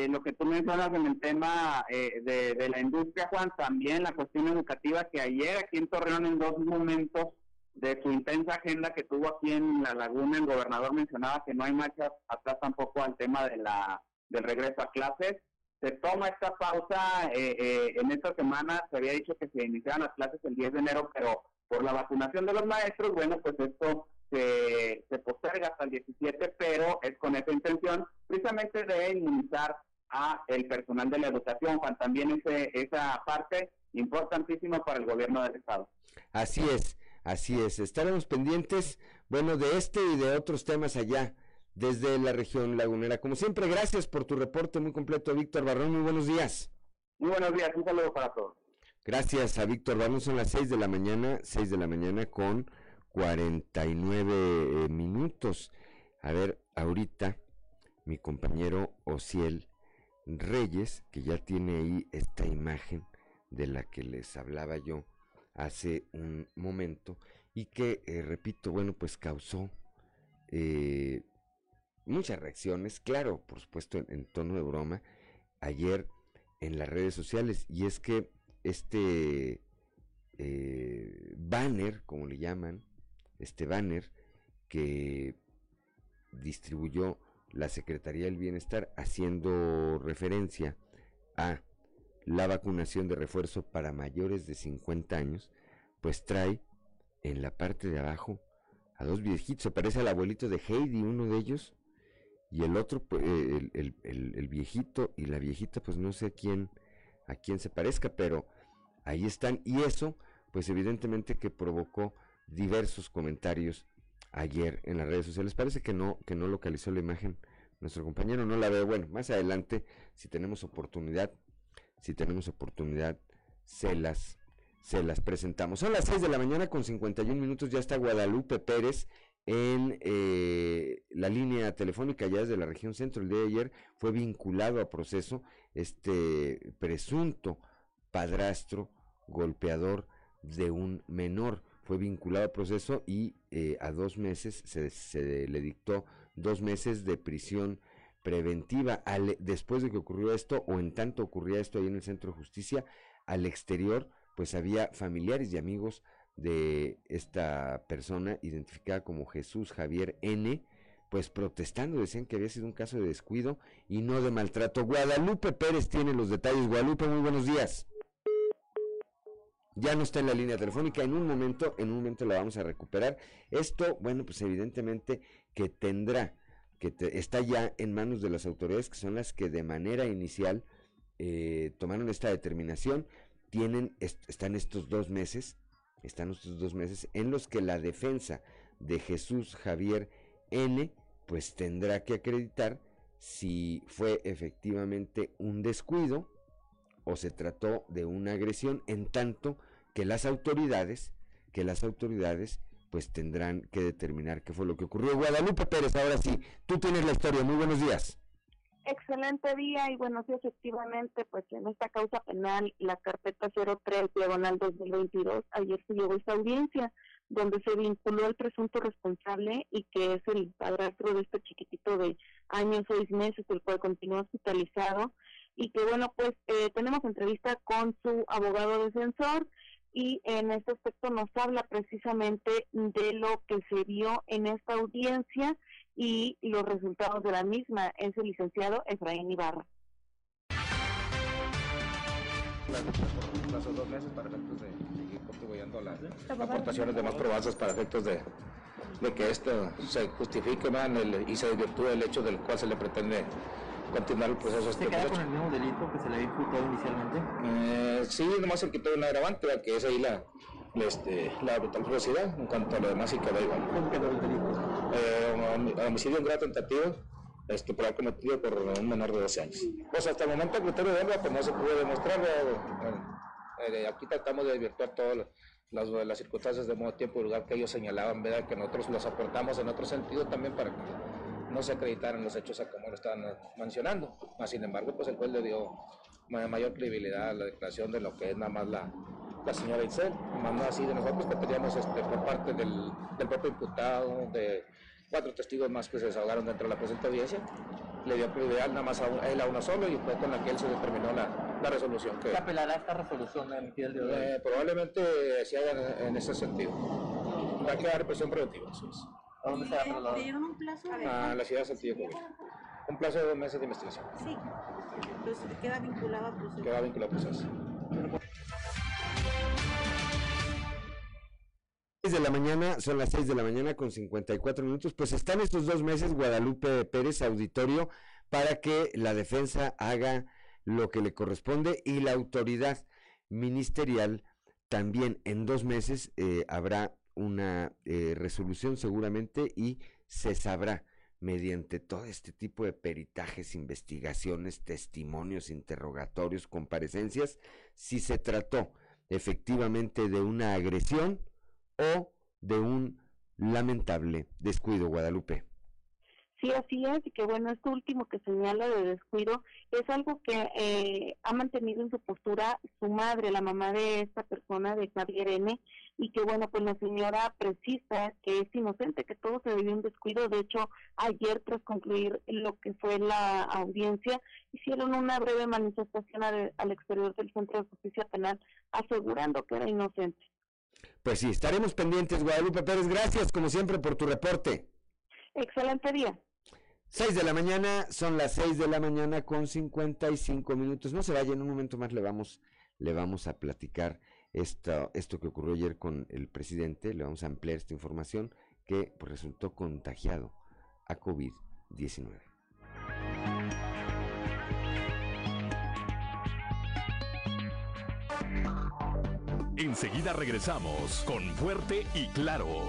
Speaker 13: lo que tú mencionas en el tema de, de la industria, Juan, también la cuestión educativa que ayer aquí en Torreón en dos momentos de su intensa agenda que tuvo aquí en la laguna, el gobernador mencionaba que no hay marcha atrás tampoco al tema de la del regreso a clases. Se toma esta pausa eh, eh, en esta semana, se había dicho que se iniciaran las clases el 10 de enero, pero por la vacunación de los maestros, bueno, pues esto se, se posterga hasta el 17, pero es con esa intención precisamente de inmunizar a el personal de la educación, Juan, también ese, esa parte importantísima para el gobierno del Estado.
Speaker 1: Así es. Así es, estaremos pendientes, bueno, de este y de otros temas allá, desde la región lagunera. Como siempre, gracias por tu reporte muy completo, Víctor Barrón. Muy buenos días.
Speaker 13: Muy buenos días, un saludo para todos.
Speaker 1: Gracias a Víctor Barrón, son las 6 de la mañana, 6 de la mañana con 49 eh, minutos. A ver, ahorita mi compañero Ociel Reyes, que ya tiene ahí esta imagen de la que les hablaba yo, hace un momento y que, eh, repito, bueno, pues causó eh, muchas reacciones, claro, por supuesto en, tono de broma, ayer en las redes sociales y es que este eh, banner, como le llaman, este banner que distribuyó la Secretaría del Bienestar haciendo referencia a la vacunación de refuerzo para mayores de 50 años, pues trae en la parte de abajo a dos viejitos. Se parece al abuelito de Heidi, uno de ellos, y el otro, pues, el, el, viejito y la viejita, pues no sé quién, a quién se parezca, pero ahí están. Y eso, pues evidentemente que provocó diversos comentarios ayer en las redes sociales. Parece que no, que no localizó la imagen nuestro compañero, no la veo. Bueno, más adelante, si tenemos oportunidad, si tenemos oportunidad, se las, se las presentamos. Son las 6 de la mañana con 51 minutos, ya está Guadalupe Pérez en eh, la línea telefónica ya desde la región centro. El día de ayer fue vinculado a proceso este presunto padrastro golpeador de un menor. Fue vinculado a proceso y eh, a dos meses se, le dictó dos meses de prisión preventiva después de que ocurrió esto o en tanto ocurría esto ahí en el centro de justicia al exterior pues había familiares y amigos de esta persona identificada como Jesús Javier N pues protestando decían que había sido un caso de descuido y no de maltrato. Guadalupe Pérez tiene los detalles. Guadalupe muy buenos días. Ya no está en la línea telefónica. En un momento en un momento la vamos a recuperar. Esto bueno pues evidentemente que tendrá que está ya en manos de las autoridades que son las que de manera inicial eh, tomaron esta determinación. Tienen, están estos dos meses, están estos dos meses en los que la defensa de Jesús Javier N pues tendrá que acreditar si fue efectivamente un descuido o se trató de una agresión, en tanto que las autoridades, que las autoridades pues tendrán que determinar qué fue lo que ocurrió. Guadalupe Pérez, ahora sí, tú tienes la historia. Muy buenos días.
Speaker 12: Excelente día y bueno, sí, efectivamente, pues en esta causa penal, la carpeta 03 diagonal 2022, ayer se llevó esta audiencia donde se vinculó al presunto responsable y que es el padrastro de este chiquitito de años, seis meses, el cual continúa hospitalizado. Y que bueno, pues eh, tenemos entrevista con su abogado defensor y en este aspecto nos habla precisamente de lo que se vio en esta audiencia y los resultados de la misma. Es el licenciado Efraín Ibarra.
Speaker 16: Plazo dos meses para efectos de seguir contribuyendo las aportaciones de más probanzas para efectos de, de que esto se justifique man, el, y se desvirtúe el hecho del cual se le pretende continuar el proceso.
Speaker 17: ¿Se queda con el mismo delito que se le había imputado inicialmente?
Speaker 16: Eh, sí, nomás se quitó una agravante, que es ahí la, este, la brutal ferocidad, en cuanto a lo demás sí quedó igual.
Speaker 17: ¿Cómo quedó el delito?
Speaker 16: Eh, homicidio en grado tentativo, este, por haber cometido por un menor de 12 años. Pues hasta el momento el criterio de pues no se pudo demostrar, eh, aquí tratamos de desvirtuar todas las, las, circunstancias de modo, tiempo y lugar que ellos señalaban, ¿verdad? que nosotros los aportamos en otro sentido también para que no se acreditaran los hechos a como lo estaban mencionando. sin embargo, pues el juez le dio mayor credibilidad a la declaración de lo que es nada más la, la señora Itzel, más así de nosotros que teníamos este, por parte del, del, propio imputado, de cuatro testigos más que se desahogaron dentro de la presente audiencia, le dio credibilidad nada más a, él a uno solo y fue con la que él se determinó la, la resolución. Que,
Speaker 17: ¿Se apelará esta resolución en el de hoy?
Speaker 16: Eh, probablemente se haga en, en, ese sentido. Va a quedar presión preventiva. Eso es.
Speaker 17: ¿A dónde se va a trasladar?
Speaker 12: dieron un plazo?
Speaker 16: A la ciudad de Saltillo, Un plazo de dos meses de investigación.
Speaker 12: Sí. Entonces queda vinculado a proceso.
Speaker 16: Queda vinculado a proceso.
Speaker 1: 6 de la mañana, son las 6 de la mañana con 54 minutos, pues están estos dos meses Guadalupe Pérez auditorio para que la defensa haga lo que le corresponde y la autoridad ministerial también. En dos meses eh, habrá una eh, resolución seguramente y se sabrá mediante todo este tipo de peritajes, investigaciones, testimonios, interrogatorios, comparecencias, si se trató efectivamente de una agresión o de un lamentable descuido, Guadalupe.
Speaker 12: Sí, así es, y que bueno, esto último que señala de descuido es algo que eh, ha mantenido en su postura su madre, la mamá de esta persona, de Javier N., y que bueno, pues la señora precisa que es inocente, que todo se debió un descuido. De hecho, ayer tras concluir lo que fue la audiencia, hicieron una breve manifestación al exterior del Centro de Justicia Penal asegurando que era inocente.
Speaker 1: Pues sí, estaremos pendientes, Guadalupe Pérez. Gracias, como siempre, por tu reporte.
Speaker 12: Excelente día.
Speaker 1: 6 de la mañana, son las 6 de la mañana con 55 minutos. No se vaya, en un momento más le vamos, le vamos a platicar esto, esto que ocurrió ayer con el presidente, le vamos a ampliar esta información que pues, resultó contagiado a COVID-19.
Speaker 2: Enseguida regresamos con Fuerte y Claro.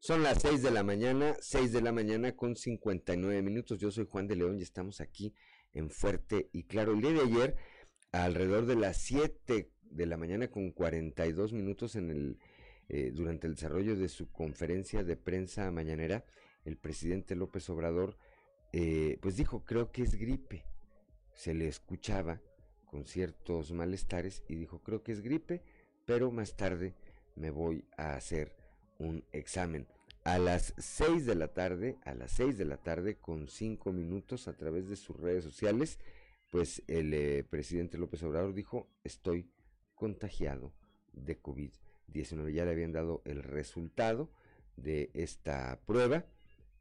Speaker 1: Son las 6 de la mañana, 6 de la mañana con 59 minutos. Yo soy Juan de León y estamos aquí en Fuerte y Claro. El día de ayer, alrededor de las 7 de la mañana con 42 minutos en el, eh, durante el desarrollo de su conferencia de prensa mañanera, el presidente López Obrador eh, pues dijo, creo que es gripe. Se le escuchaba con ciertos malestares y dijo, creo que es gripe, pero más tarde me voy a hacer un examen. A las 6 de la tarde, a las 6 de la tarde, con 5 minutos a través de sus redes sociales, pues el eh, presidente López Obrador dijo, estoy contagiado de COVID-19. Ya le habían dado el resultado de esta prueba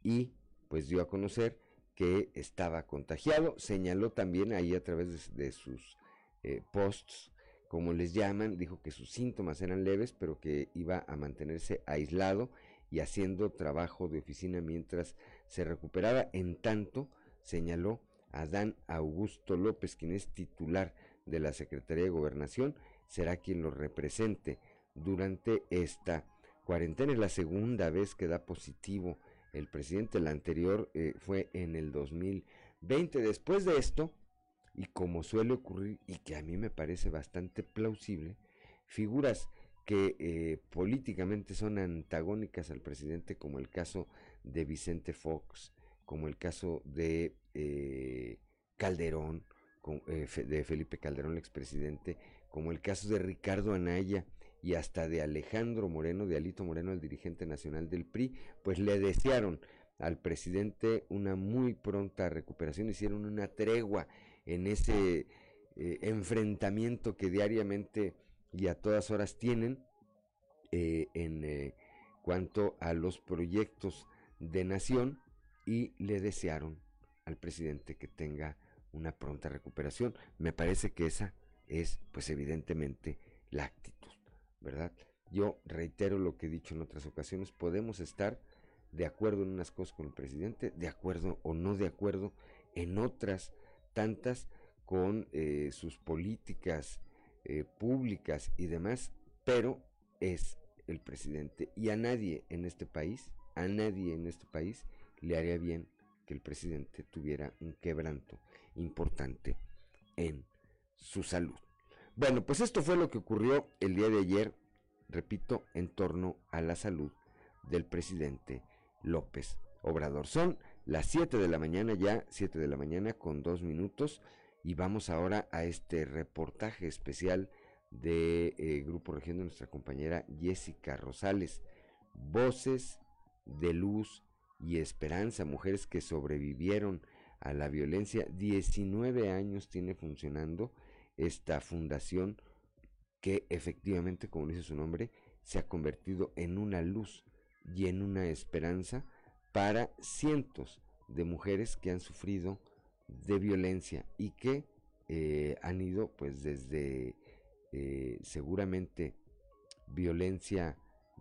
Speaker 1: y pues dio a conocer que estaba contagiado. Señaló también ahí a través de, sus eh, posts como les llaman, dijo que sus síntomas eran leves, pero que iba a mantenerse aislado y haciendo trabajo de oficina mientras se recuperaba. En tanto, señaló Adán Augusto López, quien es titular de la Secretaría de Gobernación, será quien lo represente durante esta cuarentena. Es la segunda vez que da positivo el presidente. La anterior eh, fue en el 2020. Después de esto, y como suele ocurrir, y que a mí me parece bastante plausible, figuras que eh, políticamente son antagónicas al presidente, como el caso de Vicente Fox, como el caso de eh, Calderón, de Felipe Calderón, el expresidente, como el caso de Ricardo Anaya, y hasta de Alejandro Moreno, de Alito Moreno, el dirigente nacional del PRI, pues le desearon al presidente una muy pronta recuperación, hicieron una tregua en ese eh, enfrentamiento que diariamente y a todas horas tienen eh, en eh, cuanto a los proyectos de nación y le desearon al presidente que tenga una pronta recuperación. Me parece que esa es, pues evidentemente, la actitud. ¿verdad? Yo reitero lo que he dicho en otras ocasiones, podemos estar de acuerdo en unas cosas con el presidente, de acuerdo o no de acuerdo en otras tantas con eh, sus políticas eh, públicas y demás, pero es el presidente y a nadie en este país, a nadie en este país le haría bien que el presidente tuviera un quebranto importante en su salud. Bueno, pues esto fue lo que ocurrió el día de ayer, repito, en torno a la salud del presidente López Obrador. Son las 7 de la mañana ya, 7 de la mañana con dos minutos y vamos ahora a este reportaje especial de eh, Grupo Región de nuestra compañera Jessica Rosales. Voces de luz y esperanza, mujeres que sobrevivieron a la violencia. 19 años tiene funcionando esta fundación que efectivamente, como dice su nombre, se ha convertido en una luz y en una esperanza para cientos de mujeres que han sufrido de violencia y que eh, han ido pues desde eh, seguramente violencia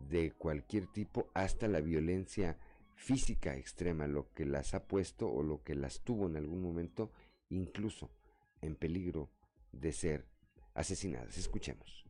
Speaker 1: de cualquier tipo hasta la violencia física extrema, lo que las ha puesto o lo que las tuvo en algún momento incluso en peligro de ser asesinadas. Escuchemos.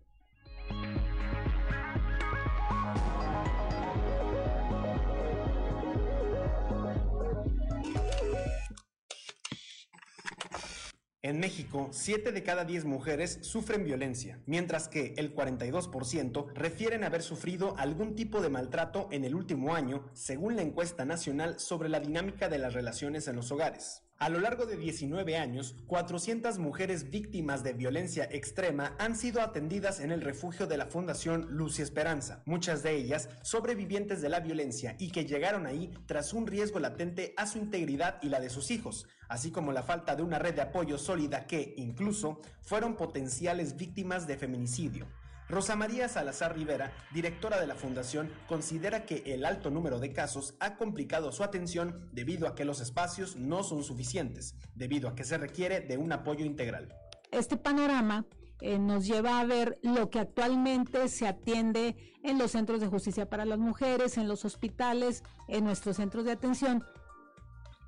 Speaker 6: En México, 7 de cada 10 mujeres sufren violencia, mientras que el 42% refieren haber sufrido algún tipo de maltrato en el último año, según la encuesta nacional sobre la dinámica de las relaciones en los hogares. A lo largo de 19 años, 400 mujeres víctimas de violencia extrema han sido atendidas en el refugio de la Fundación Luz y Esperanza, muchas de ellas sobrevivientes de la violencia y que llegaron ahí tras un riesgo latente a su integridad y la de sus hijos, así como la falta de una red de apoyo sólida que, incluso, fueron potenciales víctimas de feminicidio. Rosa María Salazar Rivera, directora de la Fundación, considera que el alto número de casos ha complicado su atención debido a que los espacios no son suficientes, debido a que se requiere de un apoyo integral.
Speaker 18: Este panorama eh, nos lleva a ver lo que actualmente se atiende en los centros de justicia para las mujeres, en los hospitales, en nuestros centros de atención,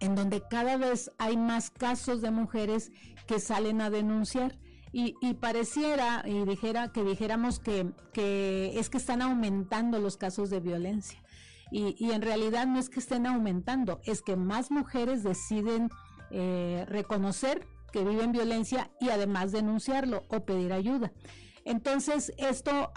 Speaker 18: en donde cada vez hay más casos de mujeres que salen a denunciar y, pareciera y dijera que dijéramos que, que, es que están aumentando los casos de violencia. Y, y, en realidad no es que estén aumentando, es que más mujeres deciden eh, reconocer que viven violencia y además denunciarlo o pedir ayuda. Entonces, esto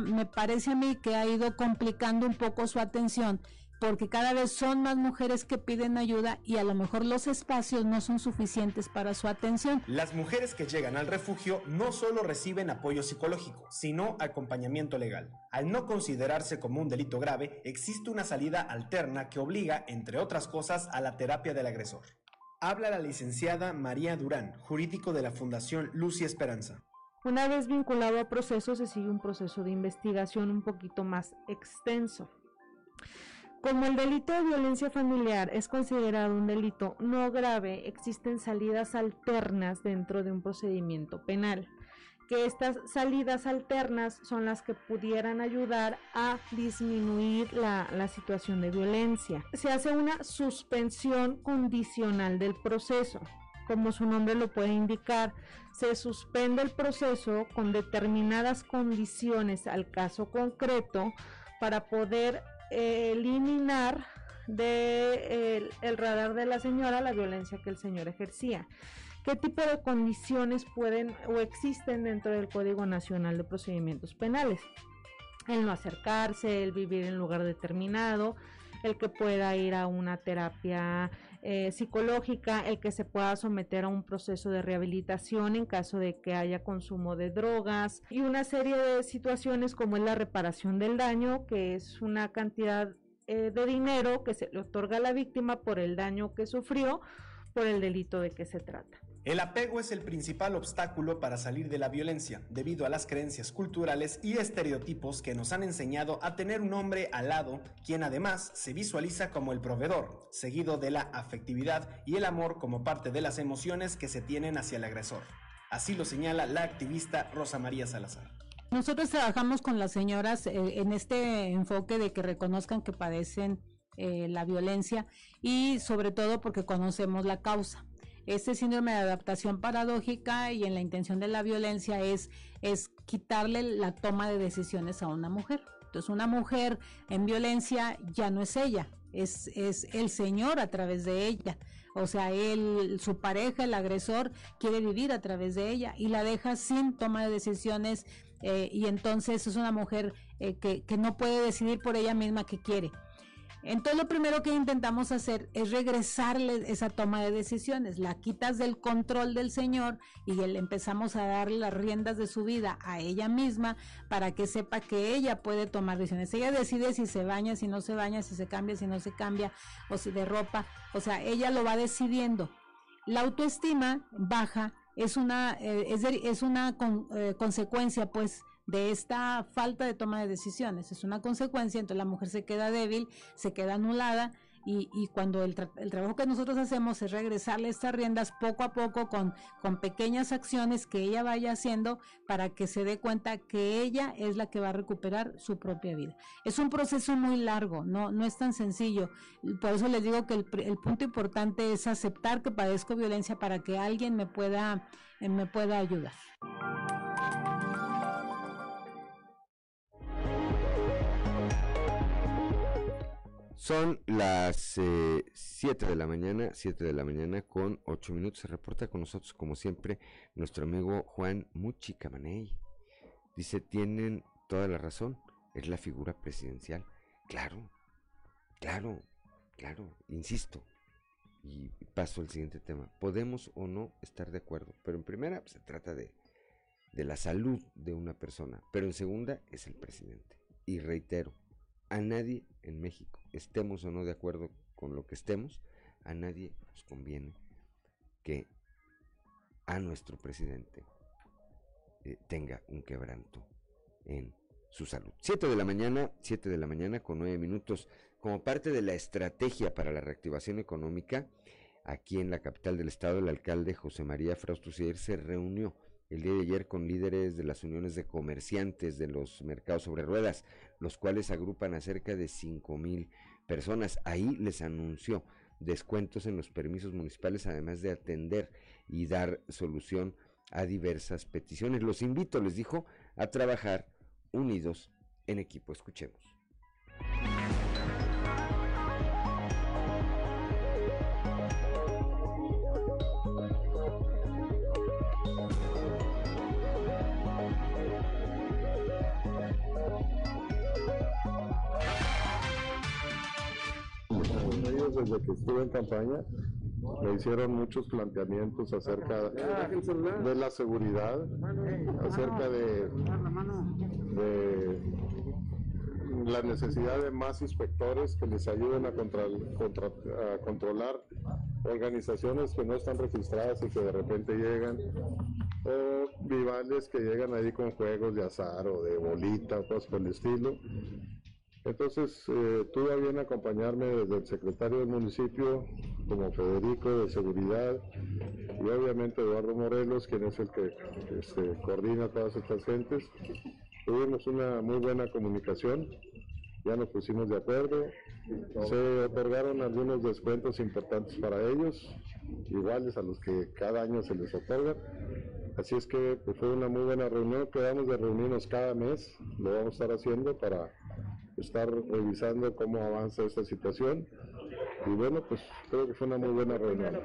Speaker 18: me parece a mí que ha ido complicando un poco su atención porque cada vez son más mujeres que piden ayuda y a lo mejor los espacios no son suficientes para su atención.
Speaker 6: Las mujeres que llegan al refugio no solo reciben apoyo psicológico, sino acompañamiento legal. Al no considerarse como un delito grave, existe una salida alterna que obliga, entre otras cosas, a la terapia del agresor. Habla la licenciada María Durán, jurídico de la Fundación Luz y Esperanza.
Speaker 19: Una vez vinculado a proceso, se sigue un proceso de investigación un poquito más extenso. Como el delito de violencia familiar es considerado un delito no grave, existen salidas alternas dentro de un procedimiento penal, que estas salidas alternas son las que pudieran ayudar a disminuir la, la, situación de violencia. Se hace una suspensión condicional del proceso. Como su nombre lo puede indicar, se suspende el proceso con determinadas condiciones al caso concreto para poder eliminar del el radar de la señora la violencia que el señor ejercía qué tipo de condiciones pueden o existen dentro del Código Nacional de Procedimientos Penales. El no acercarse, el vivir en lugar determinado, el que pueda ir a una terapia eh, psicológica, el que se pueda someter a un proceso de rehabilitación en caso de que haya consumo de drogas y una serie de situaciones como es la reparación del daño, que es una cantidad eh, de dinero que se le otorga a la víctima por el daño que sufrió por el delito de que se trata.
Speaker 20: El apego es el principal obstáculo para salir de la violencia, debido a las creencias culturales y estereotipos que nos han enseñado a tener un hombre al lado, quien además se visualiza como el proveedor, seguido de la afectividad y el amor como parte de las emociones que se tienen hacia el agresor. Así lo señala la activista Rosa María Salazar.
Speaker 18: Nosotros trabajamos con las señoras eh, en este enfoque de que reconozcan que padecen eh, la violencia y sobre todo porque conocemos la causa este síndrome de adaptación paradójica y en la intención de la violencia es, es quitarle la toma de decisiones a una mujer. Entonces una mujer en violencia ya no es ella, es, es el Señor a través de ella. O sea, él, su pareja, el agresor, quiere vivir a través de ella y la deja sin toma de decisiones eh, y entonces es una mujer eh, que, que no puede decidir por ella misma qué quiere. Entonces lo primero que intentamos hacer es regresarle esa toma de decisiones, la quitas del control del Señor y le empezamos a dar las riendas de su vida a ella misma para que sepa que ella puede tomar decisiones. Ella decide si se baña, si no se baña, si se cambia, si no se cambia, o si de ropa, o sea, ella lo va decidiendo. La autoestima baja es una, eh, es, una eh, consecuencia pues de esta falta de toma de decisiones. Es una consecuencia, entonces la mujer se queda débil, se queda anulada y, cuando el, el, trabajo que nosotros hacemos es regresarle estas riendas poco a poco con, con pequeñas acciones que ella vaya haciendo para que se dé cuenta que ella es la que va a recuperar su propia vida. Es un proceso muy largo, no, no es tan sencillo. Por eso les digo que el, el punto importante es aceptar que padezco violencia para que alguien me pueda, me pueda ayudar.
Speaker 1: Son las 7 eh, de la mañana, 7 de la mañana con 8 minutos. Se reporta con nosotros, como siempre, nuestro amigo Juan Muchicamaney. Dice, tienen toda la razón, es la figura presidencial. Claro, claro, claro, insisto. Y paso al siguiente tema. Podemos o no estar de acuerdo, pero en primera pues, se trata de, de la salud de una persona, pero en segunda es el presidente. Y reitero, a nadie en México, estemos o no de acuerdo con lo que estemos, a nadie nos conviene que a nuestro presidente eh, tenga un quebranto en su salud. Siete de la mañana, siete de la mañana con nueve minutos, como parte de la estrategia para la reactivación económica, aquí en la capital del estado, el alcalde José María Frausto se reunió el día de ayer con líderes de las uniones de comerciantes de los mercados sobre ruedas, los cuales agrupan a cerca de cinco mil personas. Ahí les anunció descuentos en los permisos municipales, además de atender y dar solución a diversas peticiones. Los invito, les dijo, a trabajar unidos en equipo. Escuchemos.
Speaker 21: Desde que estuve en campaña me hicieron muchos planteamientos acerca de la seguridad, acerca de, la necesidad de más inspectores que les ayuden a, controlar organizaciones que no están registradas y que de repente llegan, o vivales que llegan ahí con juegos de azar o de bolita o cosas por el estilo entonces, eh, tuve a bien acompañarme desde el secretario del municipio, como Federico de Seguridad, y obviamente Eduardo Morelos, quien es el que coordina todas estas gentes. Tuvimos una muy buena comunicación, ya nos pusimos de acuerdo, se otorgaron algunos descuentos importantes para ellos, iguales a los que cada año se les otorgan. Así es que fue una muy buena reunión, quedamos de reunirnos cada mes, lo vamos a estar haciendo para estar revisando cómo avanza esta situación. Y bueno, pues creo que fue una muy buena reunión.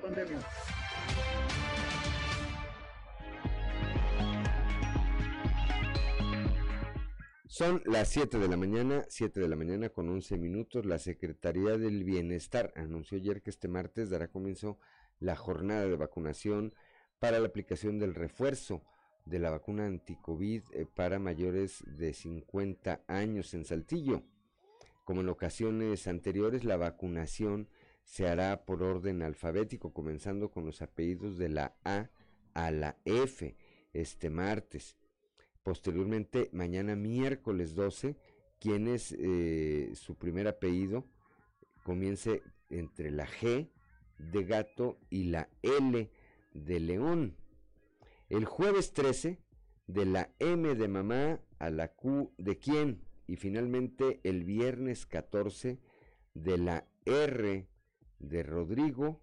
Speaker 1: Son las 7 de la mañana, 7 de la mañana con 11 minutos. La Secretaría del Bienestar anunció ayer que este martes dará comienzo la jornada de vacunación para la aplicación del refuerzo de la vacuna anticovid eh, para mayores de 50 años en Saltillo. Como en ocasiones anteriores, la vacunación se hará por orden alfabético, comenzando con los apellidos de la A a la F este martes. Posteriormente, mañana miércoles 12, quienes eh, su primer apellido comience entre la G de gato y la L de león. El jueves 13, de la M de mamá a la Q de quién. Y finalmente el viernes 14, de la R de Rodrigo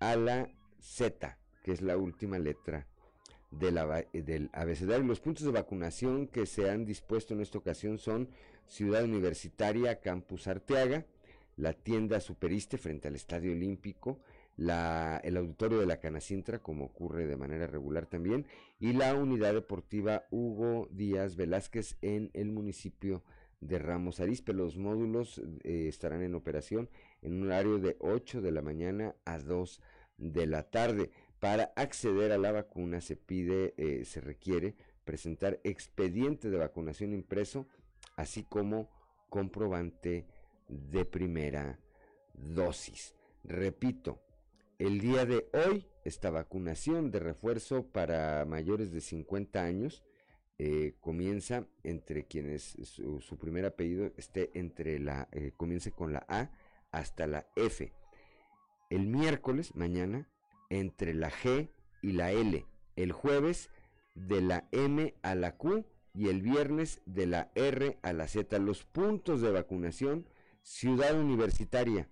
Speaker 1: a la Z, que es la última letra del abecedario. Los puntos de vacunación que se han dispuesto en esta ocasión son Ciudad Universitaria, Campus Arteaga, la tienda Superiste frente al Estadio Olímpico, el auditorio de la Canacintra, como ocurre de manera regular también, y la unidad deportiva Hugo Díaz Velázquez en el municipio de Ramos Arizpe. Los módulos eh, estarán en operación en un horario de 8 de la mañana a 2 de la tarde. Para acceder a la vacuna se pide, eh, se requiere presentar expediente de vacunación impreso, así como comprobante de primera dosis. Repito, el día de hoy esta vacunación de refuerzo para mayores de 50 años eh, comienza entre quienes su, primer apellido esté entre la, eh, comience con la A hasta la F. El miércoles, mañana, entre la G y la L. El jueves, de la M a la Q y el viernes de la R a la Z. Los puntos de vacunación, Ciudad Universitaria,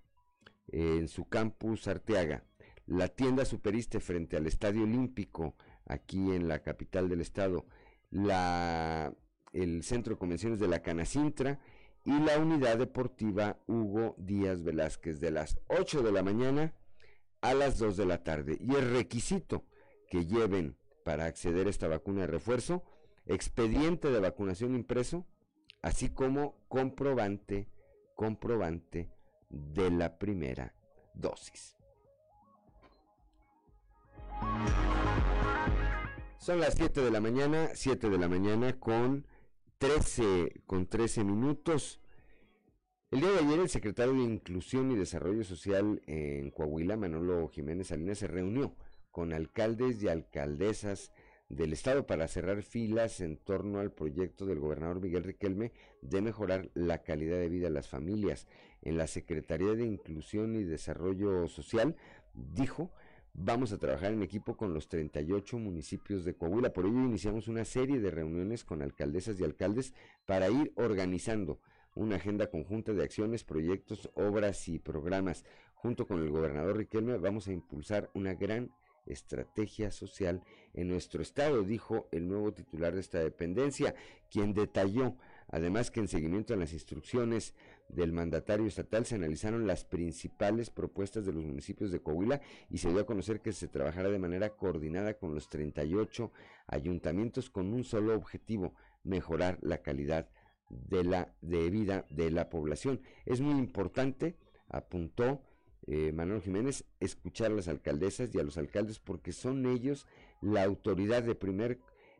Speaker 1: en su campus Arteaga, la tienda Superiste frente al Estadio Olímpico, aquí en la capital del estado, la, el Centro de Convenciones de la Canacintra y la Unidad Deportiva Hugo Díaz Velázquez de las 8 de la mañana a las 2 de la tarde. Y el requisito que lleven para acceder a esta vacuna de refuerzo, expediente de vacunación impreso, así como comprobante, comprobante de la primera dosis. Son las 7 de la mañana, 7 de la mañana con 13, con 13 minutos. El día de ayer el secretario de Inclusión y Desarrollo Social en Coahuila, Manolo Jiménez Salinas, se reunió con alcaldes y alcaldesas del estado para cerrar filas en torno al proyecto del gobernador Miguel Riquelme de mejorar la calidad de vida de las familias. En la Secretaría de Inclusión y Desarrollo Social dijo Vamos a trabajar en equipo con los 38 municipios de Coahuila. Por ello iniciamos una serie de reuniones con alcaldesas y alcaldes para ir organizando una agenda conjunta de acciones, proyectos, obras y programas. Junto con el gobernador Riquelme vamos a impulsar una gran estrategia social en nuestro estado, dijo el nuevo titular de esta dependencia, quien detalló además que en seguimiento a las instrucciones del mandatario estatal se analizaron las principales propuestas de los municipios de Coahuila y se dio a conocer que se trabajará de manera coordinada con los 38 ayuntamientos con un solo objetivo, mejorar la calidad de la de vida de la población. Es muy importante, apuntó eh, Manuel Jiménez, escuchar a las alcaldesas y a los alcaldes porque son ellos la autoridad de primer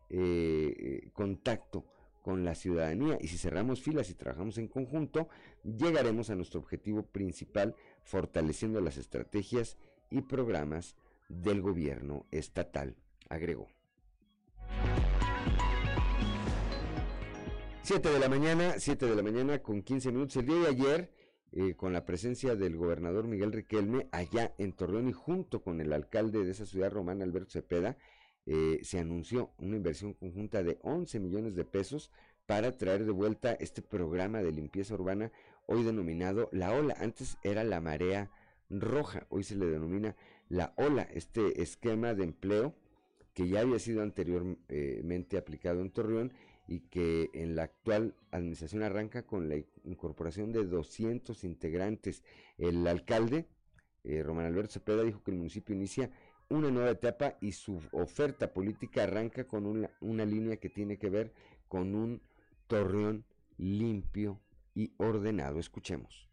Speaker 1: eh, eh, contacto con la ciudadanía y si cerramos filas y trabajamos en conjunto, llegaremos a nuestro objetivo principal fortaleciendo las estrategias y programas del gobierno estatal, agregó. 7 de la mañana, 7 de la mañana con 15 minutos. El día de ayer eh, con la presencia del gobernador Miguel Riquelme allá en Torreón y junto con el alcalde de esa ciudad romana, Alberto Cepeda, eh, se anunció una inversión conjunta de 11 millones de pesos para traer de vuelta este programa de limpieza urbana, hoy denominado La Ola. Antes era la Marea Roja, hoy se le denomina La Ola, este esquema de empleo que ya había sido anteriormente aplicado en Torreón y que en la actual administración arranca con la incorporación de 200 integrantes. El alcalde, eh, Román Alberto Cepeda, dijo que el municipio inicia una nueva etapa y su oferta política arranca con una, una línea que tiene que ver con un Torreón limpio y ordenado. Escuchemos.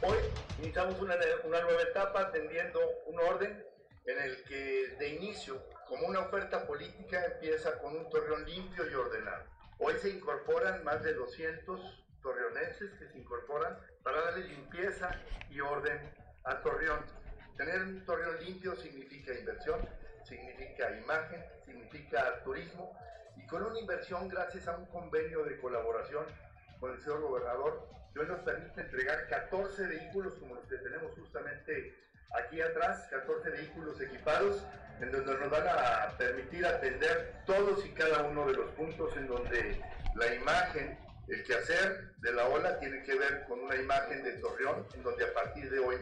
Speaker 22: Hoy iniciamos una, una nueva etapa atendiendo un orden en el que de inicio, como una oferta política, empieza con un Torreón limpio y ordenado. Hoy se incorporan más de 200 torreonenses que se incorporan para darle limpieza y orden a Torreón. Tener un Torreón limpio significa inversión, significa imagen, significa turismo y con una inversión gracias a un convenio de colaboración con el señor gobernador, hoy nos permite entregar 14 vehículos como los que tenemos justamente aquí atrás, 14 vehículos equipados, en donde nos van a permitir atender todos y cada uno de los puntos en donde la imagen, el quehacer de la ola tiene que ver con una imagen de Torreón, en donde a partir de hoy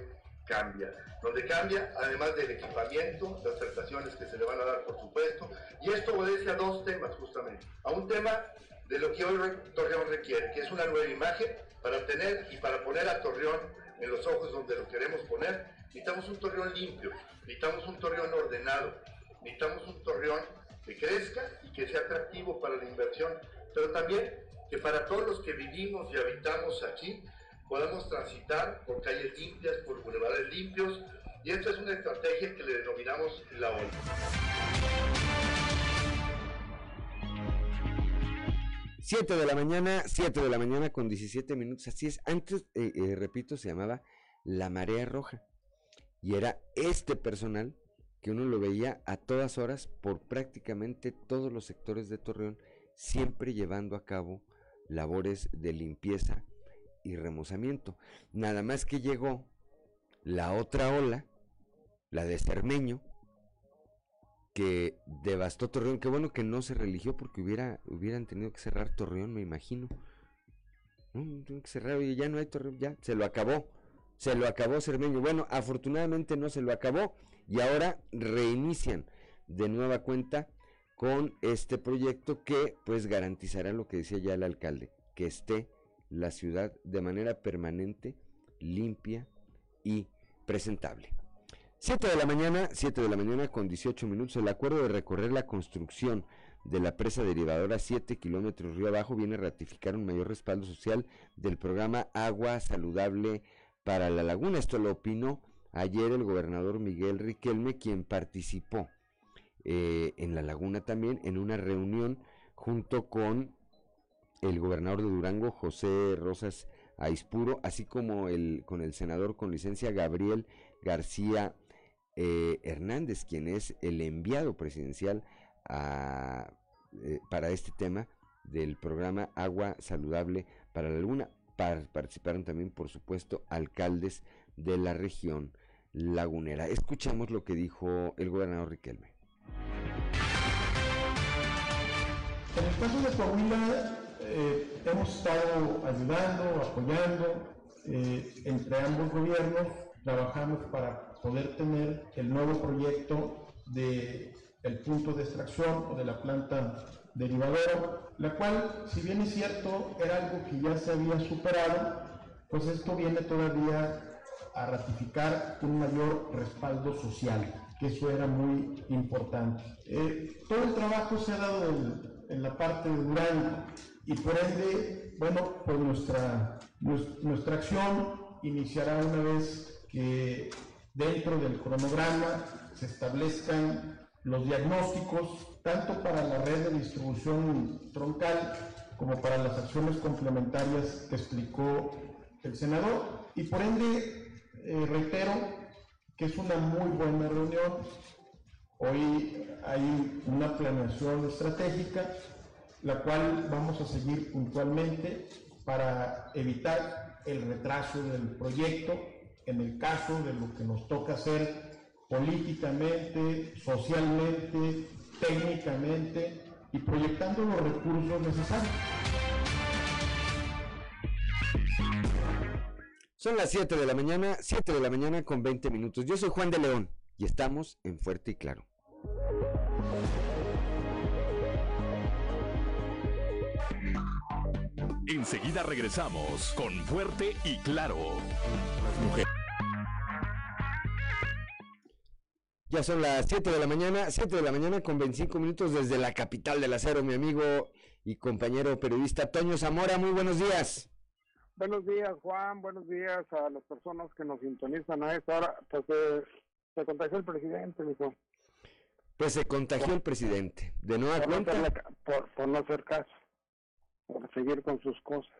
Speaker 22: cambia. Donde cambia, además del equipamiento, las prestaciones que se le van a dar, por supuesto, y esto obedece a dos temas justamente. A un tema de lo que hoy Torreón requiere, que es una nueva imagen para tener y para poner a Torreón en los ojos donde lo queremos poner, necesitamos un Torreón limpio, necesitamos un Torreón ordenado, necesitamos un Torreón que crezca y que sea atractivo para la inversión, pero también que para todos los que vivimos y habitamos aquí podamos transitar por calles limpias, por bulevares limpios, y esta es una estrategia que le denominamos la ONU.
Speaker 1: 7 de la mañana, 7 de la mañana con 17 minutos, así es. Antes, eh, eh, repito, se llamaba La Marea Roja. Y era este personal que uno lo veía a todas horas por prácticamente todos los sectores de Torreón, siempre llevando a cabo labores de limpieza y remozamiento. Nada más que llegó la otra ola, la de Cermeño, que devastó Torreón. Qué bueno que no se religió porque hubiera, hubieran tenido que cerrar Torreón, me imagino. No, que cerrar, ya no hay Torreón, ya se lo acabó. Se lo acabó Cermeño. Bueno, afortunadamente no se lo acabó y ahora reinician de nueva cuenta con este proyecto que pues garantizará lo que decía ya el alcalde, que esté la ciudad de manera permanente, limpia y presentable. 7 de la mañana, 7 de la mañana con 18 minutos, el acuerdo de recorrer la construcción de la presa derivadora 7 kilómetros río abajo viene a ratificar un mayor respaldo social del programa Agua Saludable para la Laguna. Esto lo opinó ayer el gobernador Miguel Riquelme, quien participó eh, en la Laguna también en una reunión junto con el gobernador de Durango, José Rosas Aispuro, así como el, con el senador con licencia Gabriel García eh, Hernández, quien es el enviado presidencial eh, para este tema del programa Agua Saludable para la Luna. participaron también, por supuesto, alcaldes de la región lagunera. Escuchamos lo que dijo el gobernador Riquelme.
Speaker 14: El de eh, hemos estado ayudando, apoyando entre ambos gobiernos, trabajamos para poder tener el nuevo proyecto de el punto de extracción o de la planta derivadora, la cual, si bien es cierto, era algo que ya se había superado, pues esto viene todavía a ratificar un mayor respaldo social, que eso era muy importante. Eh, todo el trabajo se ha dado en, en, la parte de Durango y por ende, bueno, pues nuestra, nuestra acción iniciará una vez que dentro del cronograma se establezcan los diagnósticos tanto para la red de distribución troncal como para las acciones complementarias que explicó el senador. Y por ende, eh, reitero que es una muy buena reunión. Hoy hay una planeación estratégica, la cual vamos a seguir puntualmente para evitar el retraso del proyecto en el caso de lo que nos toca hacer políticamente, socialmente, técnicamente y proyectando los recursos necesarios.
Speaker 1: Son las 7 de la mañana, 7 de la mañana con 20 minutos. Yo soy Juan de León y estamos en Fuerte y Claro.
Speaker 2: Enseguida regresamos con Fuerte y Claro. Las mujeres.
Speaker 1: Ya son las 7 de la mañana, 7 de la mañana con 25 minutos desde la capital del acero, mi amigo y compañero periodista Toño Zamora. Muy buenos días.
Speaker 23: Buenos días, Juan. Buenos días a las personas que nos sintonizan a esta hora. Pues eh, se contagió el presidente, mijo.
Speaker 1: Pues se contagió el presidente. De nueva
Speaker 23: Por no,
Speaker 1: cuenta.
Speaker 23: hacerle ca- por, por no hacer caso. Por seguir con sus cosas.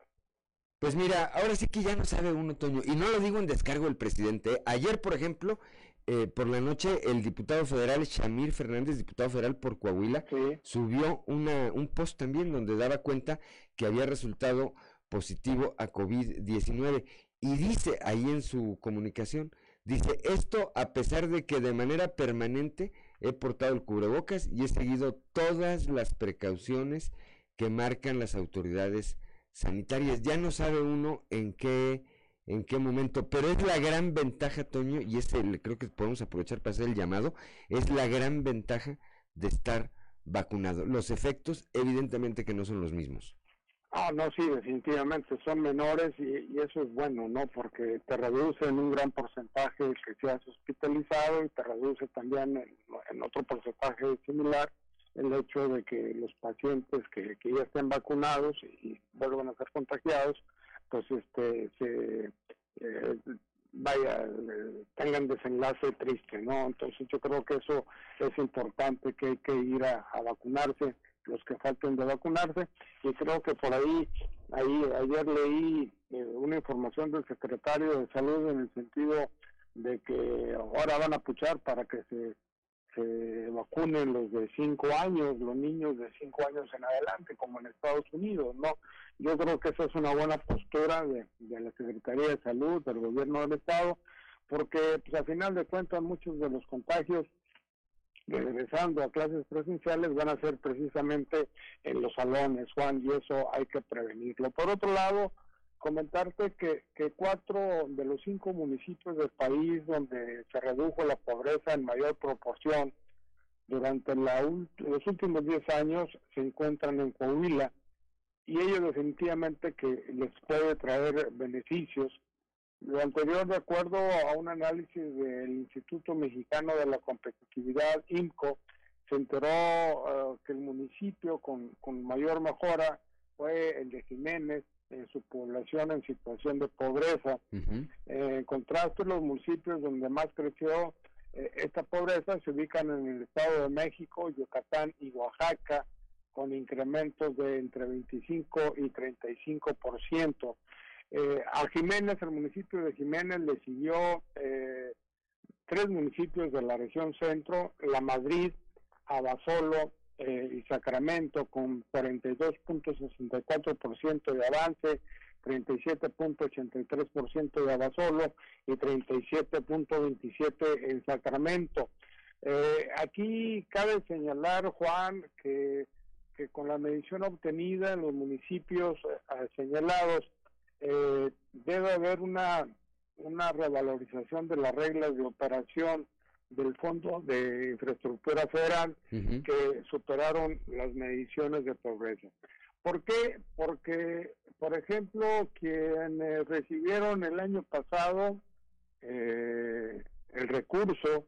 Speaker 1: Pues mira, ahora sí que ya no sabe uno, Toño, y no lo digo en descargo del presidente. ¿eh? Ayer, por ejemplo, eh, por la noche, el diputado federal Shamir Fernández, diputado federal por Coahuila, subió una, un post también donde daba cuenta que había resultado positivo a COVID-19. Y dice ahí en su comunicación, dice, esto a pesar de que de manera permanente he portado el cubrebocas y he seguido todas las precauciones que marcan las autoridades sanitarias. Ya no sabe uno en qué en qué momento, pero es la gran ventaja, Toño, y este creo que podemos aprovechar para hacer el llamado, es la gran ventaja de estar vacunado. Los efectos, evidentemente que no son los mismos.
Speaker 23: Ah, no, sí, definitivamente son menores y, y eso es bueno, ¿no? Porque te reduce en un gran porcentaje el que seas hospitalizado y te reduce también en, en otro porcentaje similar el hecho de que los pacientes que, que ya estén vacunados y, vuelvan a ser contagiados, pues este se eh, vaya tengan desenlace triste, ¿no? Entonces yo creo que eso es importante que hay que ir a, a vacunarse los que falten de vacunarse y creo que por ahí ahí ayer leí eh, una información del secretario de salud en el sentido de que ahora van a puchar para que se vacunen los de cinco años, los niños de cinco años en adelante, como en Estados Unidos, ¿no? Yo creo que esa es una buena postura de, la Secretaría de Salud, del Gobierno del Estado, porque pues al final de cuentas muchos de los contagios regresando a clases presenciales van a ser precisamente en los salones, Juan, y eso hay que prevenirlo. Por otro lado, comentarte que, cuatro de los cinco municipios del país donde se redujo la pobreza en mayor proporción durante la los últimos 10 años se encuentran en Coahuila y ello definitivamente que les puede traer beneficios. Lo anterior, de acuerdo a un análisis del Instituto Mexicano de la Competitividad, IMCO, se enteró eh, que el municipio con, con mayor mejora fue el de Jiménez, en su población en situación de pobreza. Eh, en contraste, los municipios donde más creció eh, esta pobreza se ubican en el Estado de México, Yucatán y Oaxaca, con incrementos de entre 25 y 35 por ciento. Eh, a Jiménez, el municipio de Jiménez, le siguió eh, tres municipios de la región centro, La Madrid, Abasolo eh, y Sacramento, con 42.64% de avance, 37.83% de Abasolo y 37.27% en Sacramento. Eh, aquí cabe señalar, Juan, que, que con la medición obtenida en los municipios eh, señalados, eh, debe haber una, una revalorización de las reglas de operación del Fondo de Infraestructura Federal que superaron las mediciones de pobreza. ¿Por qué? Porque, por ejemplo, quienes recibieron el año pasado eh, el recurso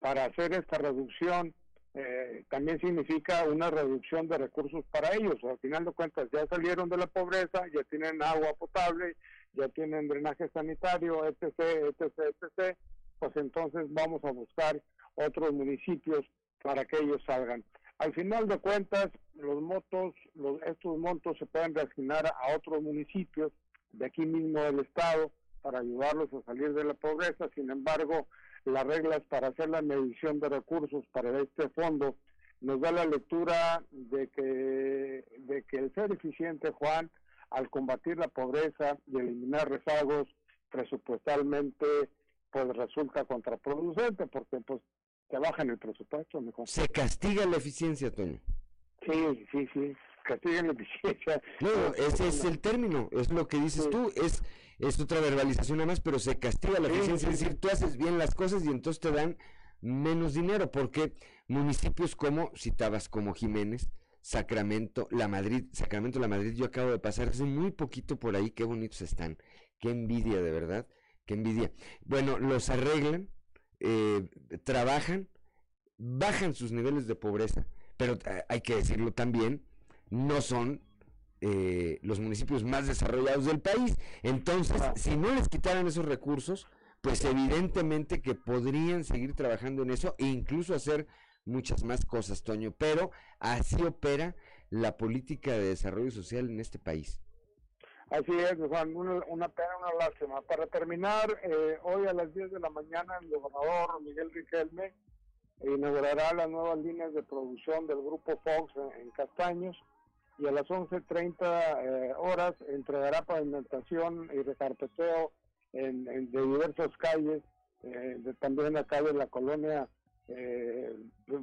Speaker 23: para hacer esta reducción, eh, también significa una reducción de recursos para ellos. Al final de cuentas ya salieron de la pobreza, ya tienen agua potable, ya tienen drenaje sanitario, etc., etc., etc., pues entonces vamos a buscar otros municipios para que ellos salgan. Al final de cuentas, los motos, los, estos montos se pueden reasignar a otros municipios de aquí mismo del estado para ayudarlos a salir de la pobreza. Sin embargo, las reglas para hacer la medición de recursos para este fondo nos da la lectura de que, de que el ser eficiente, Juan, al combatir la pobreza y eliminar rezagos presupuestalmente, pues resulta contraproducente porque pues te bajan el presupuesto. Mejor.
Speaker 1: Se castiga la eficiencia, Toño.
Speaker 23: Sí, sí, sí, castigan la eficiencia.
Speaker 1: No, ese es el término, es lo que dices tú, es, es otra verbalización nada más, pero se castiga la
Speaker 23: Sí,
Speaker 1: eficiencia,
Speaker 23: sí,
Speaker 1: es decir, tú haces bien las cosas y entonces te dan menos dinero, porque municipios como, citabas como Jiménez, Sacramento, La Madrid, Sacramento, La Madrid, yo acabo de pasar hace muy poquito por ahí, qué bonitos están, qué envidia de verdad, qué envidia. Bueno, los arreglan, eh, trabajan, bajan sus niveles de pobreza, pero eh, hay que decirlo también, no son eh, los municipios más desarrollados del país. Entonces, si no les quitaran esos recursos, pues evidentemente que podrían seguir trabajando en eso e incluso hacer muchas más cosas, Toño. Pero así opera la política de desarrollo social en este país.
Speaker 23: Así es, Juan, una, una pena, una lástima. Para terminar, eh, hoy a las 10 de la mañana el gobernador Miguel Riquelme inaugurará las nuevas líneas de producción del grupo Fox en, Castaños y a las 11.30 eh, horas entregará pavimentación y recarpeteo en, de diversas calles, eh, de- también acá de la colonia, eh,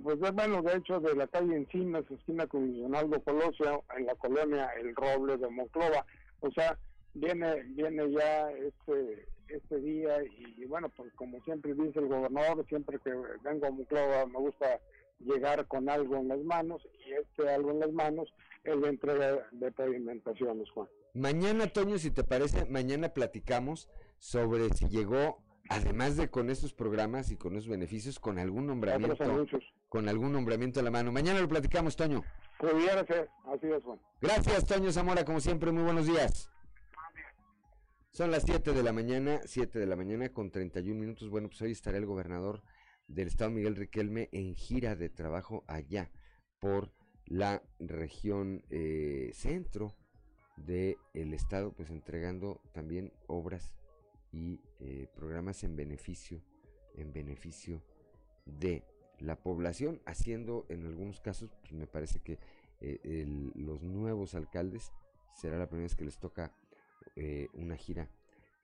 Speaker 23: pues bueno, de hecho de la calle Encinas, esquina con Leonardo Colosio, en la colonia El Roble de Monclova. O sea, viene viene ya este este día y, y bueno, pues como siempre dice el gobernador, siempre que vengo a Monclova me gusta llegar con algo en las manos y este algo en las manos es la entrega de pavimentaciones, Juan.
Speaker 1: Mañana, Toño, si te parece, mañana platicamos sobre si llegó, además de con estos programas y con esos beneficios, con algún nombramiento, con algún nombramiento a la mano. Mañana lo platicamos, Toño.
Speaker 23: Pudiera ser, así es, Juan.
Speaker 1: Gracias, Toño Zamora, como siempre, muy buenos días. Son las 7 de la mañana, 7 de la mañana con 31 minutos. Bueno, pues hoy estará el gobernador del estado, Miguel Riquelme, en gira de trabajo allá por la región eh, centro del estado, pues entregando también obras y eh, programas en beneficio, en beneficio de la población, haciendo en algunos casos, pues me parece que eh, los nuevos alcaldes será la primera vez que les toca eh, una gira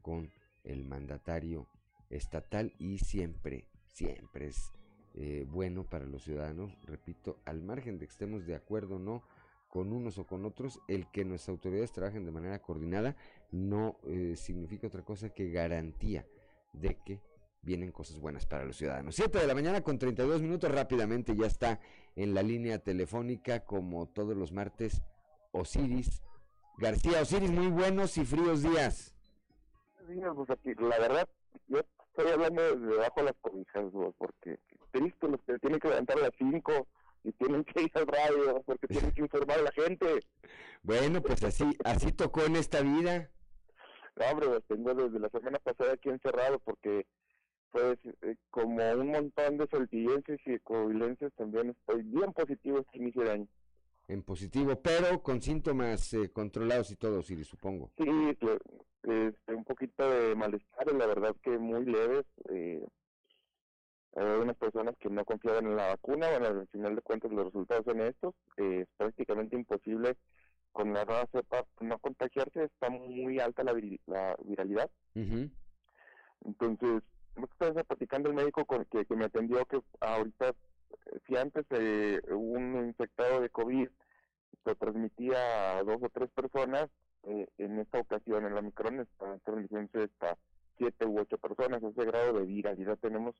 Speaker 1: con el mandatario estatal y siempre, siempre es eh, bueno para los ciudadanos, repito, al margen de que estemos de acuerdo o no con unos o con otros, el que nuestras autoridades trabajen de manera coordinada no significa otra cosa que garantía de que vienen cosas buenas para los ciudadanos. 7 de la mañana con 32 minutos rápidamente ya está en la línea telefónica como todos los martes Osiris García. Osiris, muy buenos y fríos días.
Speaker 24: la verdad, yo estoy hablando desde debajo de las cobijas, porque triste los que tienen que levantar a las 5 y tienen que ir al radio, porque tienen que informar a la gente.
Speaker 1: Bueno, pues así, así tocó en esta vida.
Speaker 24: No, hombre, pues tengo desde la semana pasada aquí encerrado porque, pues, eh, como un montón de saltillenses y covilenses, también estoy bien positivo este inicio de año.
Speaker 1: En positivo, pero con síntomas eh, controlados y todo, Osiris, supongo.
Speaker 24: Sí, este, un poquito de malestar, la verdad que muy leves. Eh, hay algunas personas que no confiaban en la vacuna, bueno, al final de cuentas los resultados son estos. Eh, es prácticamente imposible con la nueva cepa no contagiarse, está muy alta la, la viralidad. Entonces, estaba platicando el médico con, que, que me atendió que ahorita, eh, si antes eh, un infectado de COVID lo transmitía a dos o tres personas, eh, en esta ocasión en la Micron está transmitiéndose hasta siete u ocho personas, ese grado de viralidad tenemos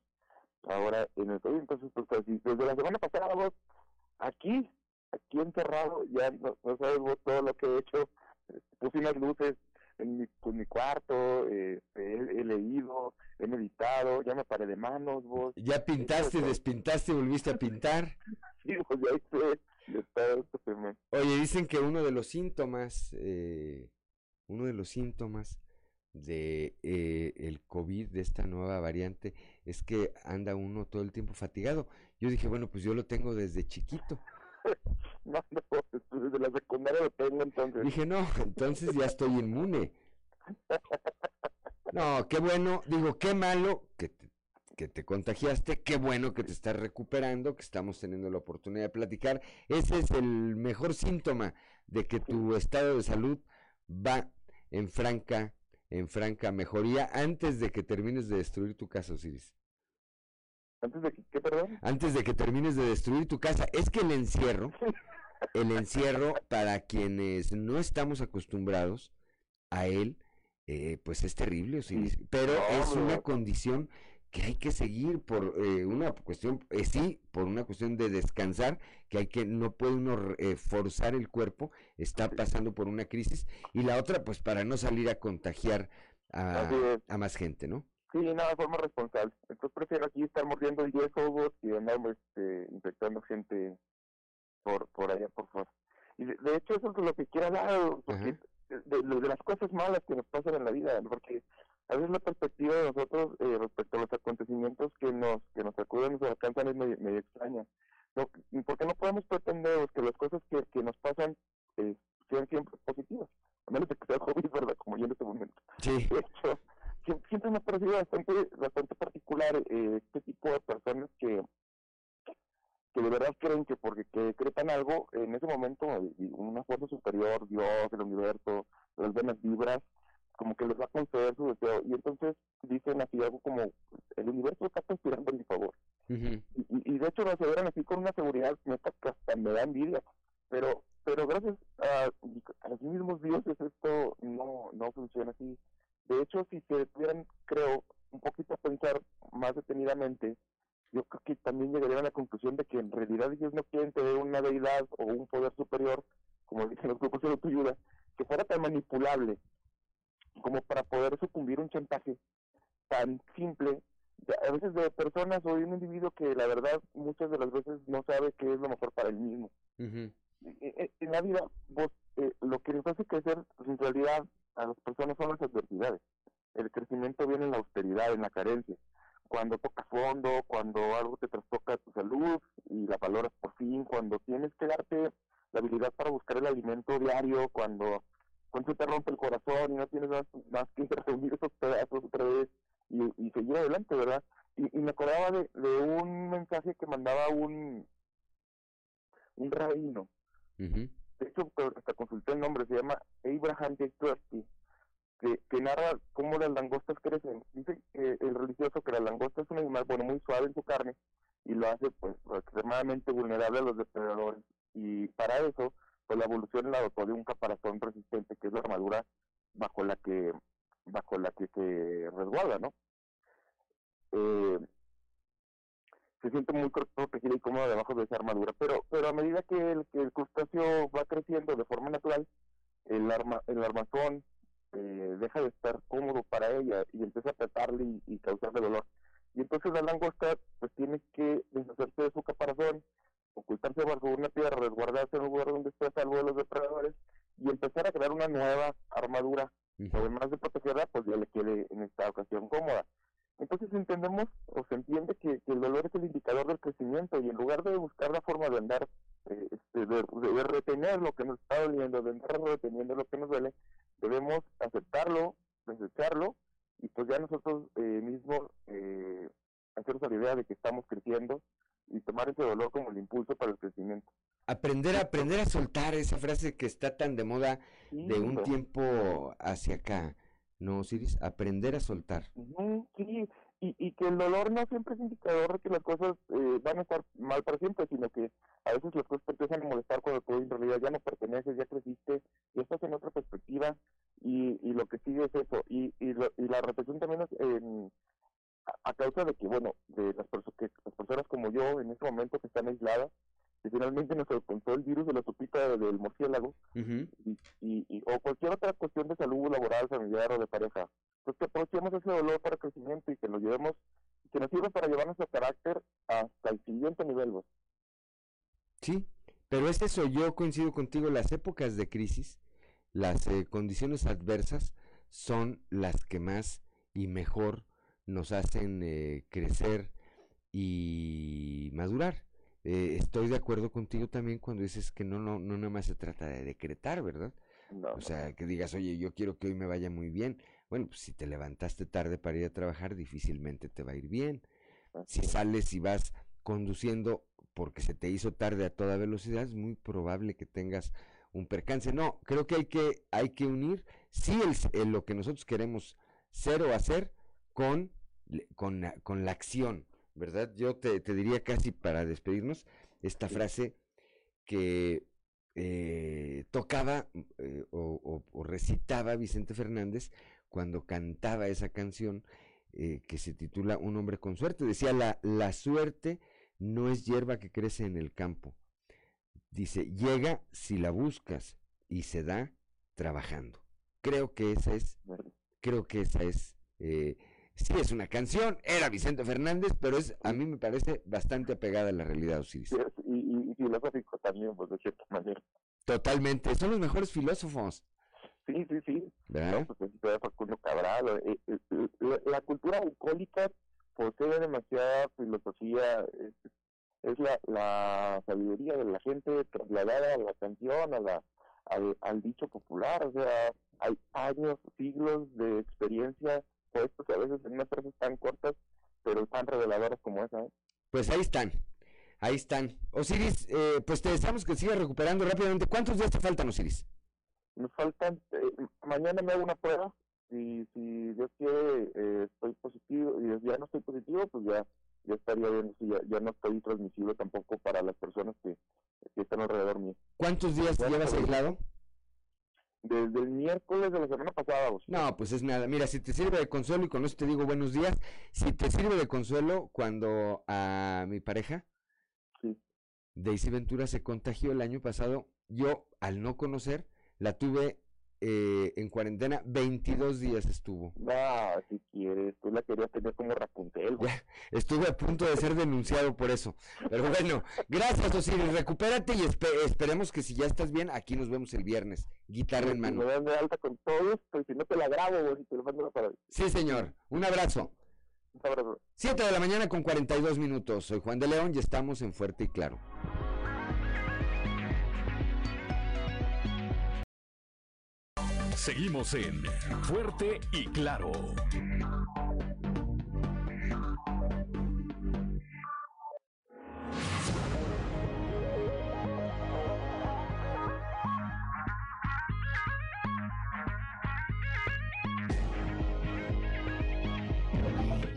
Speaker 24: ahora en el COVID. Entonces, pues así, desde la semana pasada vos, aquí, aquí encerrado, ya no, no sabes vos todo lo que he hecho, eh, puse unas luces en mi, pues, mi cuarto, eh, he, he leído, he meditado, ya me paré de manos vos.
Speaker 1: Ya pintaste, despintaste, volviste a pintar.
Speaker 24: Sí, pues ya hice,
Speaker 1: Oye, dicen que uno de los síntomas, eh, uno de los síntomas de eh, el COVID, de esta nueva variante, es que anda uno todo el tiempo fatigado. Yo dije, bueno, pues yo lo tengo desde chiquito.
Speaker 24: No, no, pues, desde la secundaria lo tengo entonces.
Speaker 1: Dije, no, entonces ya estoy inmune. No, qué bueno, digo, qué malo que te, que te contagiaste, qué bueno que te estás recuperando, que estamos teniendo la oportunidad de platicar. Ese es el mejor síntoma de que tu estado de salud va en franca, en franca mejoría antes de que termines de destruir tu casa, Osiris.
Speaker 24: ¿Antes de que, qué, perdón?
Speaker 1: Antes de que termines de destruir tu casa. Es que el encierro, el encierro, para quienes no estamos acostumbrados a él, eh, pues es terrible. Pero
Speaker 24: No,
Speaker 1: es una
Speaker 24: no.
Speaker 1: condición que hay que seguir por eh, una cuestión, eh, sí, por una cuestión de descansar, que hay que, no puede uno eh, forzar el cuerpo, está pasando por una crisis, y la otra, pues para no salir a contagiar a, a más gente, ¿no?
Speaker 24: Sí, nada, de forma responsable. Entonces prefiero aquí estar mordiendo el 10 ojos y andar este, infectando gente por por allá por fuera. Y de, de hecho eso es lo que quiero hablar, porque de, de- de las cosas malas que nos pasan en la vida, porque a veces la perspectiva de nosotros eh, respecto a los acontecimientos que nos que nos acuden, nos alcanzan es medio, medio extraña. No, porque no podemos pretender que las cosas que, que nos pasan eh, sean siempre positivas, a menos de que sea COVID, ¿verdad? Como yo en este momento.
Speaker 1: Sí.
Speaker 24: De hecho, siempre me ha parecido bastante, bastante particular eh, este tipo de personas que, que de verdad creen que porque que decretan algo, en ese momento una fuerza superior, Dios, el universo, las buenas vibras, como que les va a conceder su deseo. Y entonces dicen así algo como, el universo está conspirando en mi favor. Y, y- y de hecho lo aseguran así con una seguridad que hasta me da envidia. Pero pero gracias a, a los mismos dioses esto no, no funciona así. De hecho, si se pudieran, creo, un poquito pensar más detenidamente, yo creo que también llegarían a la conclusión de que en realidad ellos no quieren tener una deidad o un poder superior, como dicen los grupos de autoayuda, que fuera tan manipulable como para poder sucumbir a un chantaje tan simple, a veces de personas o de un individuo que la verdad muchas de las veces no sabe qué es lo mejor para él mismo.
Speaker 1: Ujú.
Speaker 24: Eh, eh, En la vida, vos, eh, lo que nos hace crecer, en realidad, a las personas son las adversidades. El crecimiento viene en la austeridad, en la carencia. Cuando tocas fondo, cuando algo te trastoca tu salud y la valoras por fin, cuando tienes que darte la habilidad para buscar el alimento diario, cuando, cuando se te rompe el corazón y no tienes más, más que reunir esos pedazos otra vez y, y seguir adelante, ¿verdad? Y, y me acordaba de, de un mensaje que mandaba un, un rabino. De hecho, hasta consulté el nombre, se llama Abraham J. Tversky, que, que narra cómo las langostas crecen. Dice que el religioso que la langosta es un animal, bueno, muy suave en su carne y lo hace pues extremadamente vulnerable a los depredadores. Y para eso, pues la evolución la dotó de un caparazón resistente, que es la armadura bajo la que bajo la que se resguarda, ¿no? Eh, se siente muy pro- protegida y cómoda debajo de esa armadura, pero pero a medida que el, que el crustáceo va creciendo de forma natural, el arma el armazón eh, deja de estar cómodo para ella y empieza a apretarle y, y causarle dolor. Y entonces la langosta pues tiene que deshacerse de su caparazón, ocultarse bajo una piedra, resguardarse en un lugar donde esté a salvo de los depredadores y empezar a crear una nueva armadura, además de protegerla, pues ya le quede en esta ocasión cómoda. Entonces entendemos o se entiende que, que el dolor es el indicador del crecimiento y en lugar de buscar la forma de andar, eh, este, de, de- de retener lo que nos está doliendo, de andar reteniendo lo que nos duele, debemos aceptarlo, desecharlo y pues ya nosotros eh, mismos eh, hacernos la idea de que estamos creciendo y tomar ese dolor como el impulso para el crecimiento.
Speaker 1: Aprender a aprender a soltar esa frase que está tan de moda de un
Speaker 24: hombre.
Speaker 1: tiempo hacia acá, ¿no, Osiris? Aprender a soltar.
Speaker 24: Sí, y, y que el dolor no siempre es indicador de que las cosas eh, van a estar mal para siempre, sino que a veces las cosas te empiezan a molestar cuando tú en realidad ya no perteneces, ya creciste, ya estás en otra perspectiva y, y lo que sigue es eso. Y, y, lo- y la reflexión también es en- a, causa de que, bueno, de las, perso- que las personas como yo en este momento que están aisladas, que finalmente nos alcanzó el virus de la sopita del murciélago, y, y, y- o cualquier otra cuestión de salud laboral, familiar o de pareja. Pues que aprovechemos ese dolor para crecimiento y que lo llevemos, que nos sirva para llevar nuestro carácter hasta el siguiente nivel.
Speaker 1: Sí, pero es eso, yo coincido contigo, las épocas de crisis, las eh, condiciones adversas son las que más y mejor nos hacen eh, crecer y madurar. Eh, estoy de acuerdo contigo también cuando dices que no, no, no nada más se trata de decretar, ¿verdad?
Speaker 24: No,
Speaker 1: o sea, que digas, oye, yo quiero que hoy me vaya muy bien. Bueno, pues si te levantaste tarde para ir a trabajar, difícilmente te va a ir bien. Si sales y vas conduciendo porque se te hizo tarde a toda velocidad, es muy probable que tengas un percance. No, creo que hay que, hay que unir, sí, el, lo que nosotros queremos ser o hacer con, con, con la acción, ¿verdad? Yo te, te diría casi para despedirnos esta frase que eh, tocaba eh, o, recitaba Vicente Fernández cuando cantaba esa canción eh, que se titula Un hombre con suerte. Decía, la, la suerte no es hierba que crece en el campo. Dice, llega si la buscas y se da trabajando. Creo que esa es, creo que esa es, sí es una canción, era Vicente Fernández, pero es, a mí me parece bastante apegada a la realidad, Osiris.
Speaker 24: y, y, filosófico también, pues de cierta manera.
Speaker 1: Totalmente, son los mejores filósofos.
Speaker 24: Sí, sí, sí. ¿verdad? No, pues Facundo Cabral. Eh, eh, eh, la, cultura bucólica posee demasiada filosofía, es, la, la, sabiduría de la gente trasladada a la canción, a la, al, al dicho popular, o sea, hay años, siglos de experiencia puestos a veces en unas frases tan cortas, pero tan reveladoras como esa.
Speaker 1: Pues ahí están, Ahí están. Osiris, eh, pues te deseamos que sigas recuperando rápidamente. ¿Cuántos días te faltan, Osiris?
Speaker 24: Me faltan, eh, mañana me hago una prueba y si Dios quiere eh, estoy positivo y ya no estoy positivo, pues ya ya estaría bien, ya, ya no estoy transmisible tampoco para las personas que, están alrededor mío.
Speaker 1: ¿Cuántos días llevas aislado?
Speaker 24: Desde el miércoles de la semana pasada.
Speaker 1: No, pues es nada. Mira, si te sirve de consuelo, y con eso te digo buenos días, si te sirve de consuelo cuando a mi pareja Daisy Ventura se contagió el año pasado. Yo, al no conocer, la tuve eh, en cuarentena, 22 días estuvo.
Speaker 24: No, si quieres, tú la querías tener como Rapunzel.
Speaker 1: estuve a punto de ser denunciado por eso. Pero bueno, gracias Osiris, recupérate y esperemos que si ya estás bien, aquí nos vemos el viernes, guitarra en mano.
Speaker 24: Me de alta con todo esto, si no te la grabo, te lo mando para...
Speaker 1: Sí, señor, un abrazo. 7 de la mañana con 42 minutos. Soy Juan de León y estamos en Fuerte y Claro.
Speaker 2: Seguimos en Fuerte y Claro.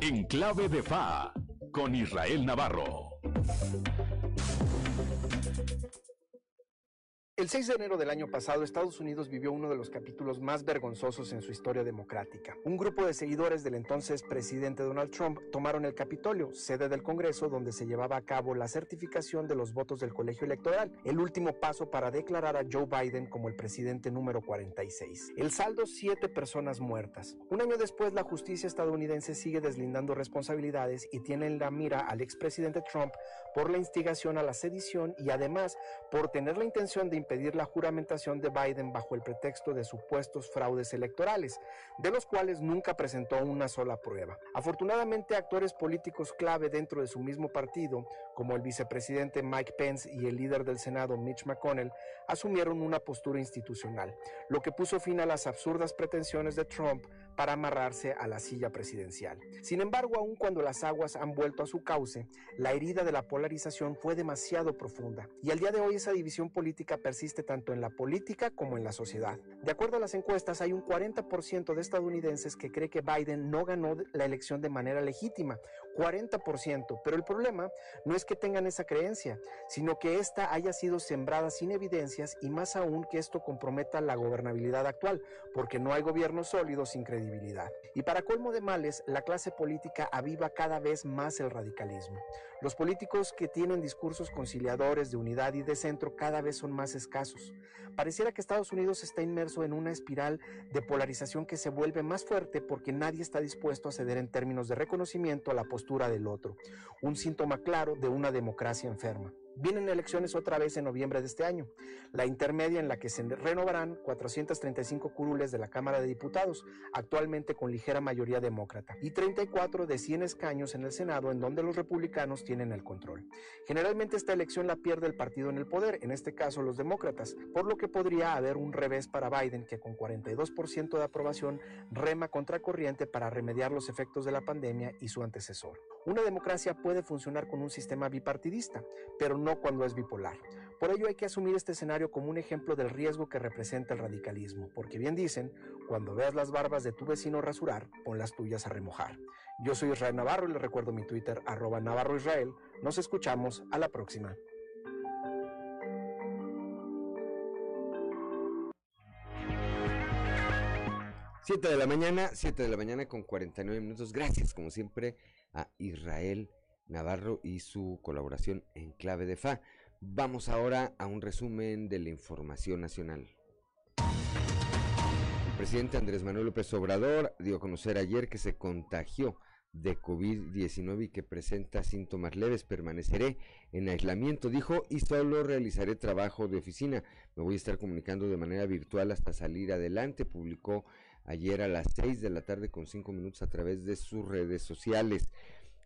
Speaker 2: En clave de FA con Israel Navarro.
Speaker 20: El 6 de enero del año pasado, Estados Unidos vivió uno de los capítulos más vergonzosos en su historia democrática. Un grupo de seguidores del entonces presidente Donald Trump tomaron el Capitolio, sede del Congreso, donde se llevaba a cabo la certificación de los votos del colegio electoral, el último paso para declarar a Joe Biden como el presidente número 46. El saldo, siete personas muertas. Un año después, la justicia estadounidense sigue deslindando responsabilidades y tiene en la mira al expresidente Trump por la instigación a la sedición y además por tener la intención de impedir la juramentación de Biden bajo el pretexto de supuestos fraudes electorales, de los cuales nunca presentó una sola prueba. Afortunadamente, actores políticos clave dentro de su mismo partido, como el vicepresidente Mike Pence y el líder del Senado Mitch McConnell, asumieron una postura institucional, lo que puso fin a las absurdas pretensiones de Trump para amarrarse a la silla presidencial. Sin embargo, aun cuando las aguas han vuelto a su cauce, la herida de la polarización fue demasiado profunda y al día de hoy esa división política persiste tanto en la política como en la sociedad. De acuerdo a las encuestas, hay un 40% de estadounidenses que cree que Biden no ganó la elección de manera legítima, 40%, pero el problema no es que tengan esa creencia, sino que ésta haya sido sembrada sin evidencias y más aún que esto comprometa la gobernabilidad actual, porque no hay gobierno sólido sin credibilidad y para colmo de males, la clase política aviva cada vez más el radicalismo. Los políticos que tienen discursos conciliadores de unidad y de centro cada vez son más escasos. Pareciera que Estados Unidos está inmerso en una espiral de polarización que se vuelve más fuerte porque nadie está dispuesto a ceder en términos de reconocimiento a la postura del otro, un síntoma claro de una democracia enferma. Vienen elecciones otra vez en noviembre de este año, la intermedia en la que se renovarán 435 curules de la Cámara de Diputados, actualmente con ligera mayoría demócrata, y 34 de 100 escaños en el Senado, en donde los republicanos tienen el control. Generalmente esta elección la pierde el partido en el poder, en este caso los demócratas, por lo que podría haber un revés para Biden, que con 42% de aprobación rema contracorriente para remediar los efectos de la pandemia y su antecesor. Una democracia puede funcionar con un sistema bipartidista, pero no
Speaker 25: no cuando es bipolar. Por ello hay que asumir este escenario como un ejemplo del riesgo que representa el radicalismo, porque bien dicen, cuando veas las barbas de tu vecino rasurar, pon las tuyas a remojar. Yo soy Israel Navarro y les recuerdo mi Twitter arroba Navarro Israel. Nos escuchamos a la próxima.
Speaker 1: Siete de la mañana, 7 de la mañana con 49 minutos. Gracias, como siempre, a Israel Navarro y su colaboración en clave de FA. Vamos ahora a un resumen de la información nacional. El presidente Andrés Manuel López Obrador dio a conocer ayer que se contagió de COVID-19 y que presenta síntomas leves. Permaneceré en aislamiento, dijo, y solo realizaré trabajo de oficina. Me voy a estar comunicando de manera virtual hasta salir adelante, publicó ayer a las 6 de la tarde con 5 minutos a través de sus redes sociales,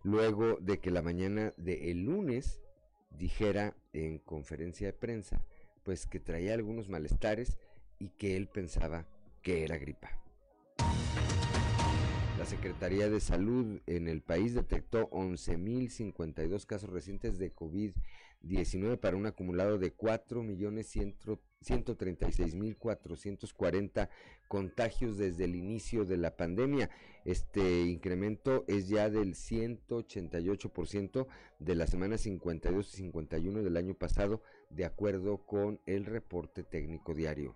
Speaker 1: luego de que la mañana del el lunes dijera en conferencia de prensa, pues que traía algunos malestares y que él pensaba que era gripa. La Secretaría de Salud en el país detectó 11.052 casos recientes de COVID-19 para un acumulado de 4.136.440 contagios desde el inicio de la pandemia. Este incremento es ya del 188% de la semana 52 y 51 del año pasado, de acuerdo con el reporte técnico diario.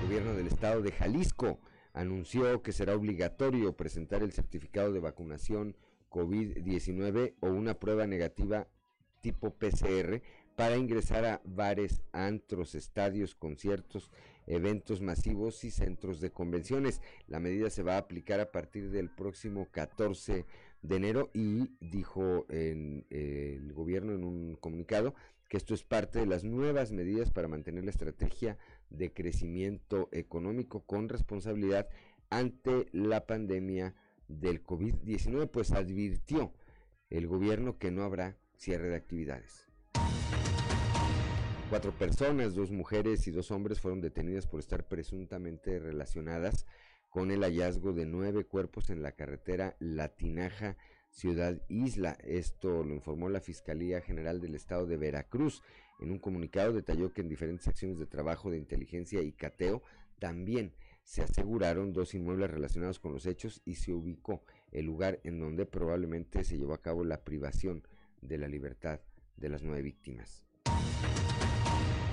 Speaker 1: El gobierno del estado de Jalisco anunció que será obligatorio presentar el certificado de vacunación COVID-19 o una prueba negativa tipo PCR para ingresar a bares, antros, estadios, conciertos, eventos masivos y centros de convenciones. La medida se va a aplicar a partir del próximo 14 de enero y dijo en, eh, el gobierno en un comunicado que esto es parte de las nuevas medidas para mantener la estrategia de crecimiento económico con responsabilidad ante la pandemia del COVID-19, pues advirtió el gobierno que no habrá cierre de actividades. Cuatro personas, dos mujeres y dos hombres fueron detenidas por estar presuntamente relacionadas con el hallazgo de nueve cuerpos en la carretera Latinaja Ciudad Isla. Esto lo informó la Fiscalía General del Estado de Veracruz. En un comunicado detalló que en diferentes acciones de trabajo de inteligencia y cateo también se aseguraron dos inmuebles relacionados con los hechos y se ubicó el lugar en donde probablemente se llevó a cabo la privación de la libertad de las nueve víctimas.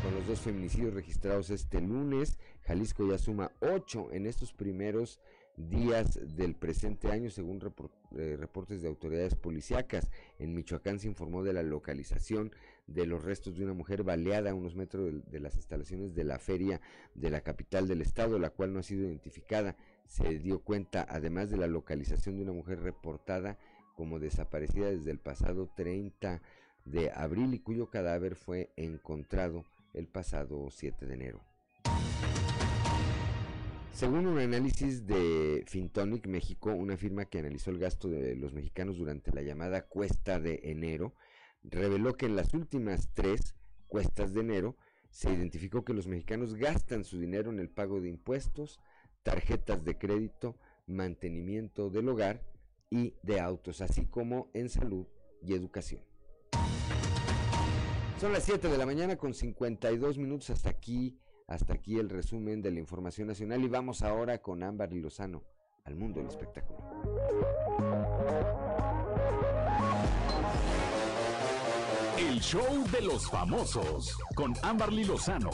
Speaker 1: Con los dos feminicidios registrados este lunes, Jalisco ya suma ocho en estos primeros días del presente año, según eh, reportes de autoridades policíacas. En Michoacán se informó de la localización de los restos de una mujer baleada a unos metros de, las instalaciones de la feria de la capital del estado, la cual no ha sido identificada. Se dio cuenta, además de la localización de una mujer reportada como desaparecida desde el pasado 30 de abril y cuyo cadáver fue encontrado el pasado 7 de enero. Según un análisis de Fintonic México, una firma que analizó el gasto de los mexicanos durante la llamada cuesta de enero, reveló que en las últimas tres cuestas de enero se identificó que los mexicanos gastan su dinero en el pago de impuestos, tarjetas de crédito, mantenimiento del hogar y de autos, así como en salud y educación. Son las 7 de la mañana con 52 minutos hasta aquí hasta aquí el resumen de la información nacional y vamos ahora con Ámbar Lozano al mundo del espectáculo.
Speaker 2: El show de los famosos con Ámbar Lozano.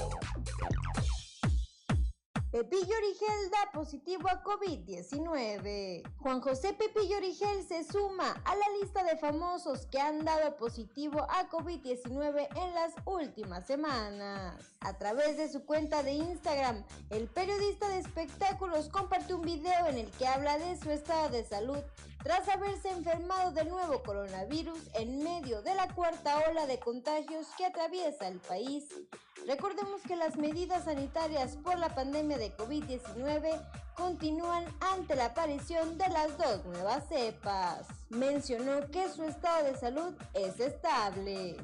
Speaker 26: Pepillo Origel da positivo a COVID-19. Juan José Pepillo Origel se suma a la lista de famosos que han dado positivo a COVID-19 en las últimas semanas. A través de su cuenta de Instagram, el periodista de espectáculos compartió un video en el que habla de su estado de salud tras haberse enfermado del nuevo coronavirus en medio de la cuarta ola de contagios que atraviesa el país. Recordemos que las medidas sanitarias por la pandemia de COVID-19 continúan ante la aparición de las dos nuevas cepas. Mencionó que su estado de salud es estable.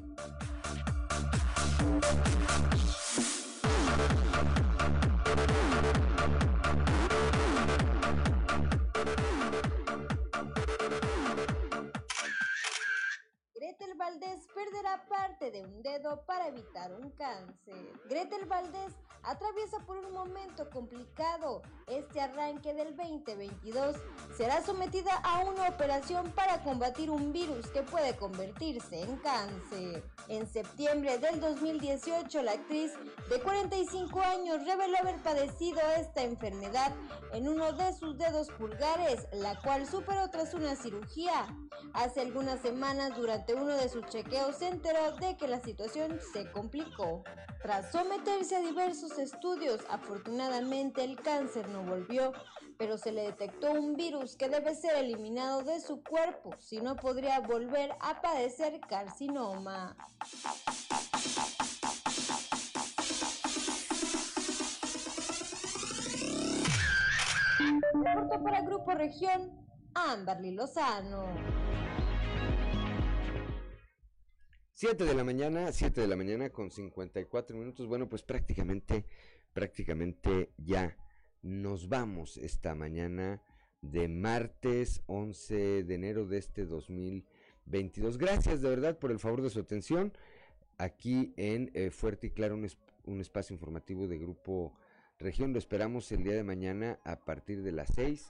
Speaker 26: Valdés perderá parte de un dedo para evitar un cáncer. Gretel Valdés atraviesa por un momento complicado. Este arranque del 2022 será sometida a una operación para combatir un virus que puede convertirse en cáncer. En septiembre del 2018, la actriz de 45 años reveló haber padecido esta enfermedad en uno de sus dedos pulgares, la cual superó tras una cirugía. Hace algunas semanas, durante uno de sus chequeos, se enteró de que la situación se complicó. Tras someterse a diversos estudios, afortunadamente el cáncer no volvió, pero se le detectó un virus que debe ser eliminado de su cuerpo, si no podría volver a padecer carcinoma. Reporto para Grupo Región, Amberly Lozano.
Speaker 1: 7 de la mañana, 7 de la mañana con 54 minutos. Bueno, pues prácticamente, prácticamente ya nos vamos esta mañana de martes 11 de enero de este 2022. Gracias de verdad por el favor de su atención aquí en eh, Fuerte y Claro, un, un, espacio informativo de Grupo Región. Lo esperamos el día de mañana a partir de las 6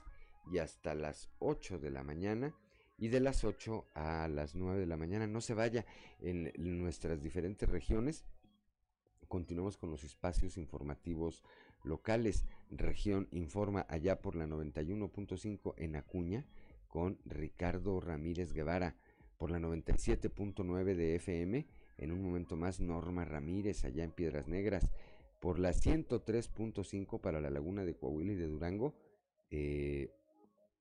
Speaker 1: y hasta las 8 de la mañana y de las 8 a las 9 de la mañana. No se vaya en nuestras diferentes regiones. Continuamos con los espacios informativos locales. Región Informa allá por la 91.5 en Acuña con Ricardo Ramírez Guevara. Por la 97.9 de FM. En un momento más Norma Ramírez allá en Piedras Negras. Por la 103.5 para la Laguna de Coahuila y de Durango. Eh,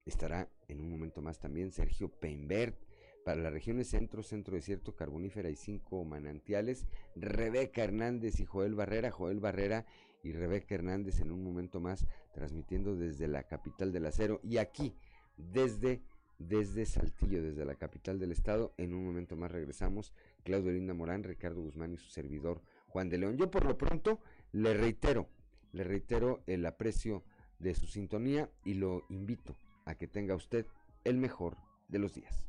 Speaker 1: Estará en un momento más también Sergio Peinbert para las regiones centro, centro desierto, carbonífera y cinco manantiales. Rebeca Hernández y Joel Barrera, Joel Barrera y Rebeca Hernández en un momento más transmitiendo desde la capital del acero y aquí desde desde Saltillo, desde la capital del estado. En un momento más regresamos. Claudio Linda Morán, Ricardo Guzmán y su servidor Juan de León. Yo por lo pronto le reitero, le reitero el aprecio de su sintonía y lo invito a que tenga usted el mejor de los días.